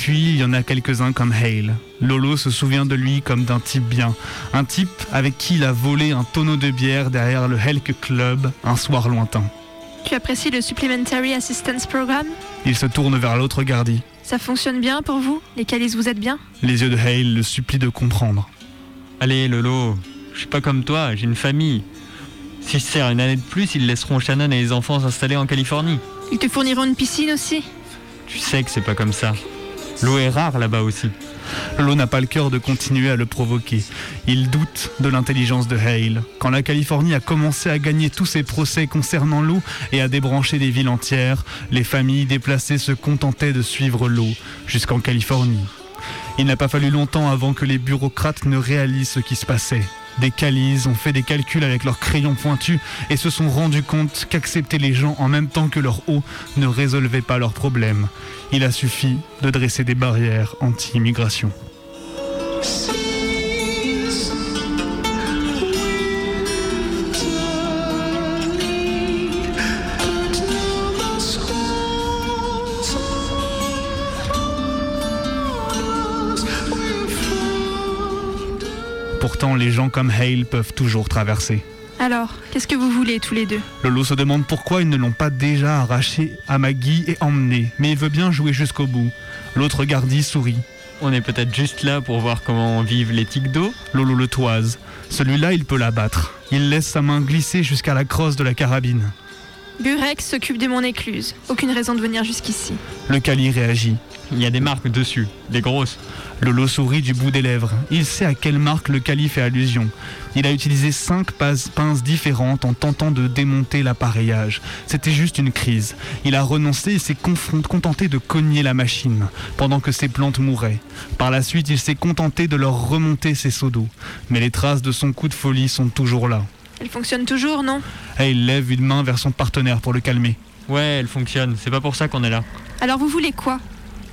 Puis, il y en a quelques-uns comme Hale. Lolo se souvient de lui comme d'un type bien. Un type avec qui il a volé un tonneau de bière derrière le Helk Club un soir lointain. Tu apprécies le Supplementary Assistance Program? Il se tourne vers l'autre gardie. Ça fonctionne bien pour vous? Les calices, vous êtes bien? Les yeux de Hale le supplient de comprendre. Allez, Lolo, je suis pas comme toi, j'ai une famille. Si je sers une année de plus, ils laisseront Shannon et les enfants s'installer en Californie. Ils te fourniront une piscine aussi? Tu sais que c'est pas comme ça. L'eau est rare là-bas aussi. Lolo n'a pas le cœur de continuer à le provoquer. Il doute de l'intelligence de Hale. Quand la Californie a commencé à gagner tous ses procès concernant l'eau et à débrancher des villes entières, les familles déplacées se contentaient de suivre l'eau jusqu'en Californie. Il n'a pas fallu longtemps avant que les bureaucrates ne réalisent ce qui se passait. Des calises ont fait des calculs avec leurs crayons pointus et se sont rendus compte qu'accepter les gens en même temps que leur eau ne résolvait pas leurs problèmes. Il a suffi de dresser des barrières anti-immigration. Pourtant, les gens comme Hale peuvent toujours traverser. Alors, qu'est-ce que vous voulez tous les deux? Lolo se demande pourquoi ils ne l'ont pas déjà arraché à Maggie et emmené, mais il veut bien jouer jusqu'au bout. L'autre gardie sourit. On est peut-être juste là pour voir comment vivent les tiques d'eau? Lolo le toise. Celui-là, il peut l'abattre. Il laisse sa main glisser jusqu'à la crosse de la carabine. Burek s'occupe de mon écluse. Aucune raison de venir jusqu'ici. Le Cali réagit. Il y a des marques dessus, des grosses. Lolo sourit du bout des lèvres. Il sait à quelle marque le Cali fait allusion. Il a utilisé cinq pinces différentes en tentant de démonter l'appareillage. C'était juste une crise. Il a renoncé et s'est contenté de cogner la machine, pendant que ses plantes mouraient. Par la suite, il s'est contenté de leur remonter ses seaux d'eau. Mais les traces de son coup de folie sont toujours là. Elle fonctionne toujours, non? Et il lève une main vers son partenaire pour le calmer. Ouais, elle fonctionne. C'est pas pour ça qu'on est là. Alors vous voulez quoi?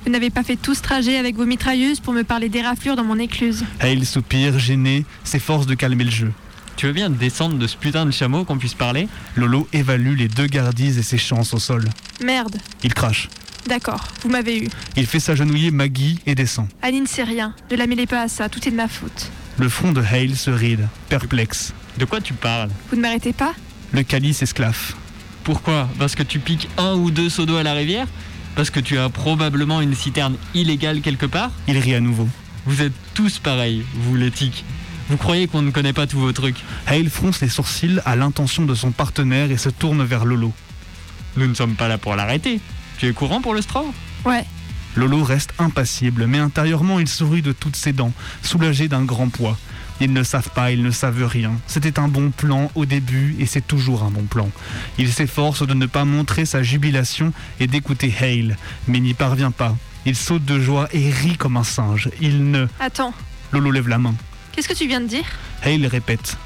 Vous n'avez pas fait tout ce trajet avec vos mitrailleuses pour me parler des raflures dans mon écluse Hale soupire, gêné, s'efforce de calmer le jeu. Tu veux bien descendre de ce putain de chameau qu'on puisse parler? Lolo évalue les deux gardises et ses chances au sol. Merde. Il crache. D'accord, vous m'avez eu. Il fait s'agenouiller Maggie et descend. Aline, c'est rien. Ne la mêlez pas à ça, tout est de ma faute. Le front de Hale se ride, perplexe. De quoi tu parles? Vous ne m'arrêtez pas? Le calice esclaffe. Pourquoi? Parce que tu piques un ou deux seaux d'eau à la rivière? Parce que tu as probablement une citerne illégale quelque part? Il rit à nouveau. Vous êtes tous pareils, vous les tiques. Vous croyez qu'on ne connaît pas tous vos trucs? Hale fronce les sourcils à l'intention de son partenaire et se tourne vers Lolo. Nous ne sommes pas là pour l'arrêter. Tu es courant pour le straw? Ouais. Lolo reste impassible, mais intérieurement il sourit de toutes ses dents, soulagé d'un grand poids. Ils ne savent pas, ils ne savent rien. C'était un bon plan au début et c'est toujours un bon plan. Il s'efforce de ne pas montrer sa jubilation et d'écouter Hale, mais n'y parvient pas. Il saute de joie et rit comme un singe. Il ne... Attends, Lolo lève la main. qu'est-ce que tu viens de dire? Hale répète.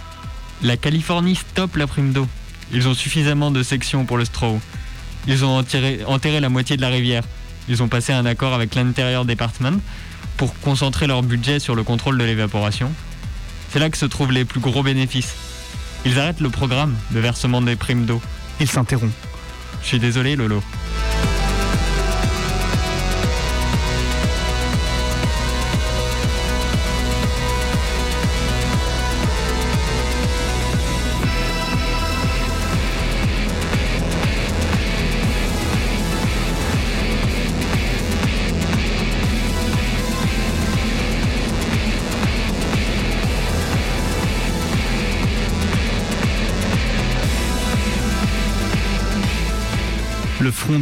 La Californie stoppe la prime d'eau. Ils ont suffisamment de sections pour le straw. Ils ont enterré, enterré la moitié de la rivière. Ils ont passé un accord avec l'intérieur département pour concentrer leur budget sur le contrôle de l'évaporation. C'est là que se trouvent les plus gros bénéfices. Ils arrêtent le programme de versement des primes d'eau. Il s'interrompt. Je suis désolé, Lolo.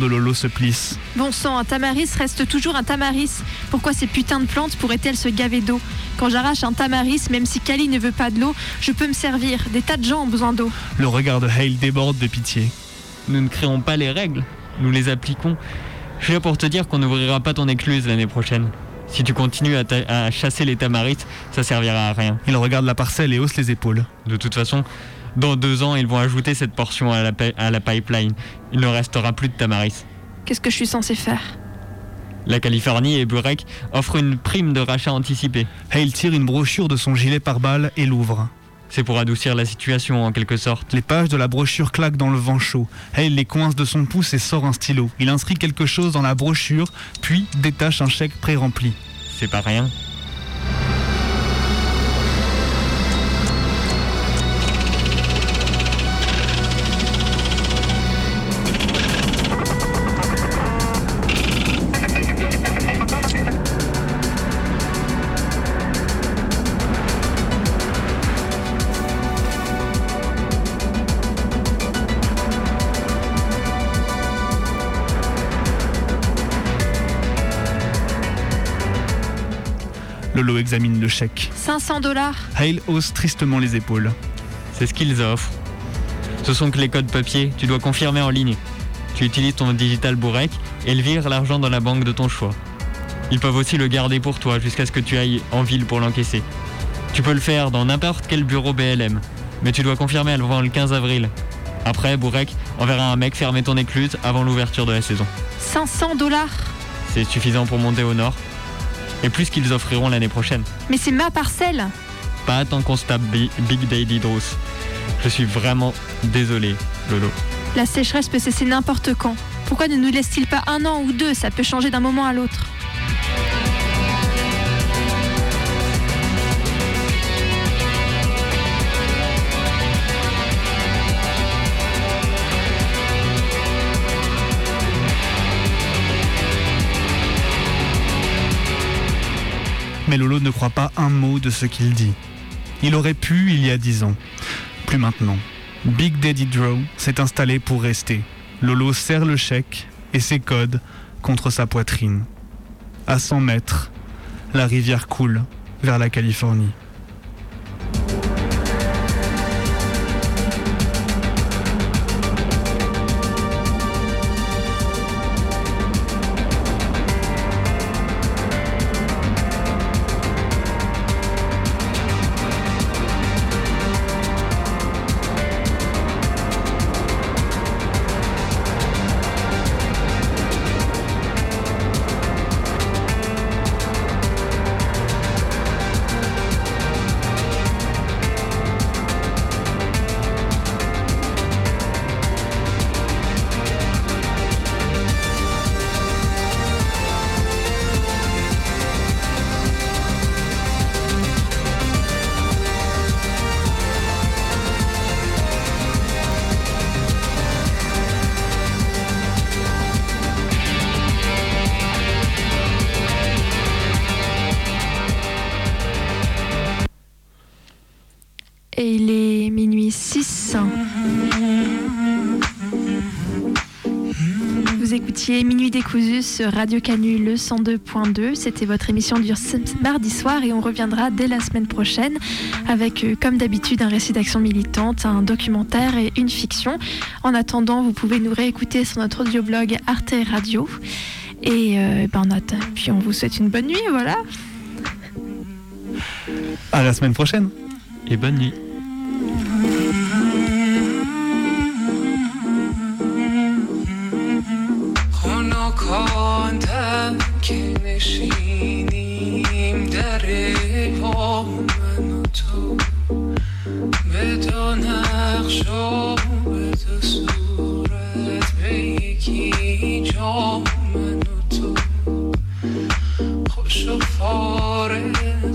Lolo se plisse. Bon sang, un tamaris reste toujours un tamaris. Pourquoi ces putains de plantes pourraient-elles se gaver d'eau Quand j'arrache un tamaris, même si Kali ne veut pas de l'eau, je peux me servir. Des tas de gens ont besoin d'eau. Le regard de Hale déborde de pitié. Nous ne créons pas les règles, nous les appliquons. Je suis là pour te dire qu'on n'ouvrira pas ton écluse l'année prochaine. Si tu continues à, ta- à chasser les tamarites, ça servira à rien. Il regarde la parcelle et hausse les épaules. De toute façon, dans deux ans, ils vont ajouter cette portion à la, à la pipeline. Il ne restera plus de tamaris. Qu'est-ce que je suis censé faire? La Californie et Burek offrent une prime de rachat anticipé. Hale tire une brochure de son gilet pare-balles et l'ouvre. C'est pour adoucir la situation en quelque sorte. Les pages de la brochure claquent dans le vent chaud. Hale les coince de son pouce et sort un stylo. Il inscrit quelque chose dans la brochure, puis détache un chèque pré-rempli. C'est pas rien. Lolo examine le chèque. 500 dollars Hale hausse tristement les épaules. C'est ce qu'ils offrent. Ce sont que les codes papier, tu dois confirmer en ligne. Tu utilises ton digital Burek et ils virent l'argent dans la banque de ton choix. Ils peuvent aussi le garder pour toi jusqu'à ce que tu ailles en ville pour l'encaisser. Tu peux le faire dans n'importe quel bureau BLM, mais tu dois confirmer avant le 15 avril. Après, Burek enverra un mec fermer ton écluse avant l'ouverture de la saison. 500 dollars C'est suffisant pour monter au nord. Et plus qu'ils offriront l'année prochaine. Mais c'est ma parcelle Pas tant qu'on se tape Bi- Big Daddy Dross. Je suis vraiment désolé, Lolo. La sécheresse peut cesser n'importe quand. Pourquoi ne nous laisse-t-il pas un an ou deux? Ça peut changer d'un moment à l'autre. Mais Lolo ne croit pas un mot de ce qu'il dit. Il aurait pu il y a dix ans. Plus maintenant. Big Daddy Draw s'est installé pour rester. Lolo serre le chèque et ses codes contre sa poitrine. À 100 mètres, la rivière coule vers la Californie. Sur Radio Canu le 102.2. C'était votre émission du mardi soir et on reviendra dès la semaine prochaine avec, euh, comme d'habitude, un récit d'action militante, un documentaire et une fiction. En attendant, vous pouvez nous réécouter sur notre audioblog Arte Radio. Et euh, ben, on attend. Puis on vous souhaite une bonne nuit, voilà. À la semaine prochaine. Et bonne nuit. خنکاندم که نشینیم در پا من و تو. به دو به صورت به یکی من و تو. خوش و فارغ من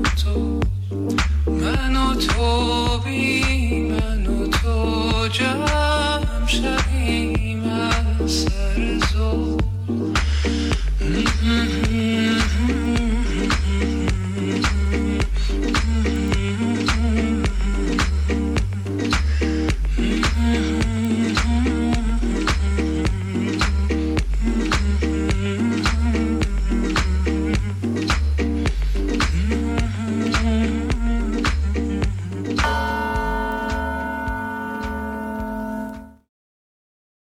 تو. من تو بی من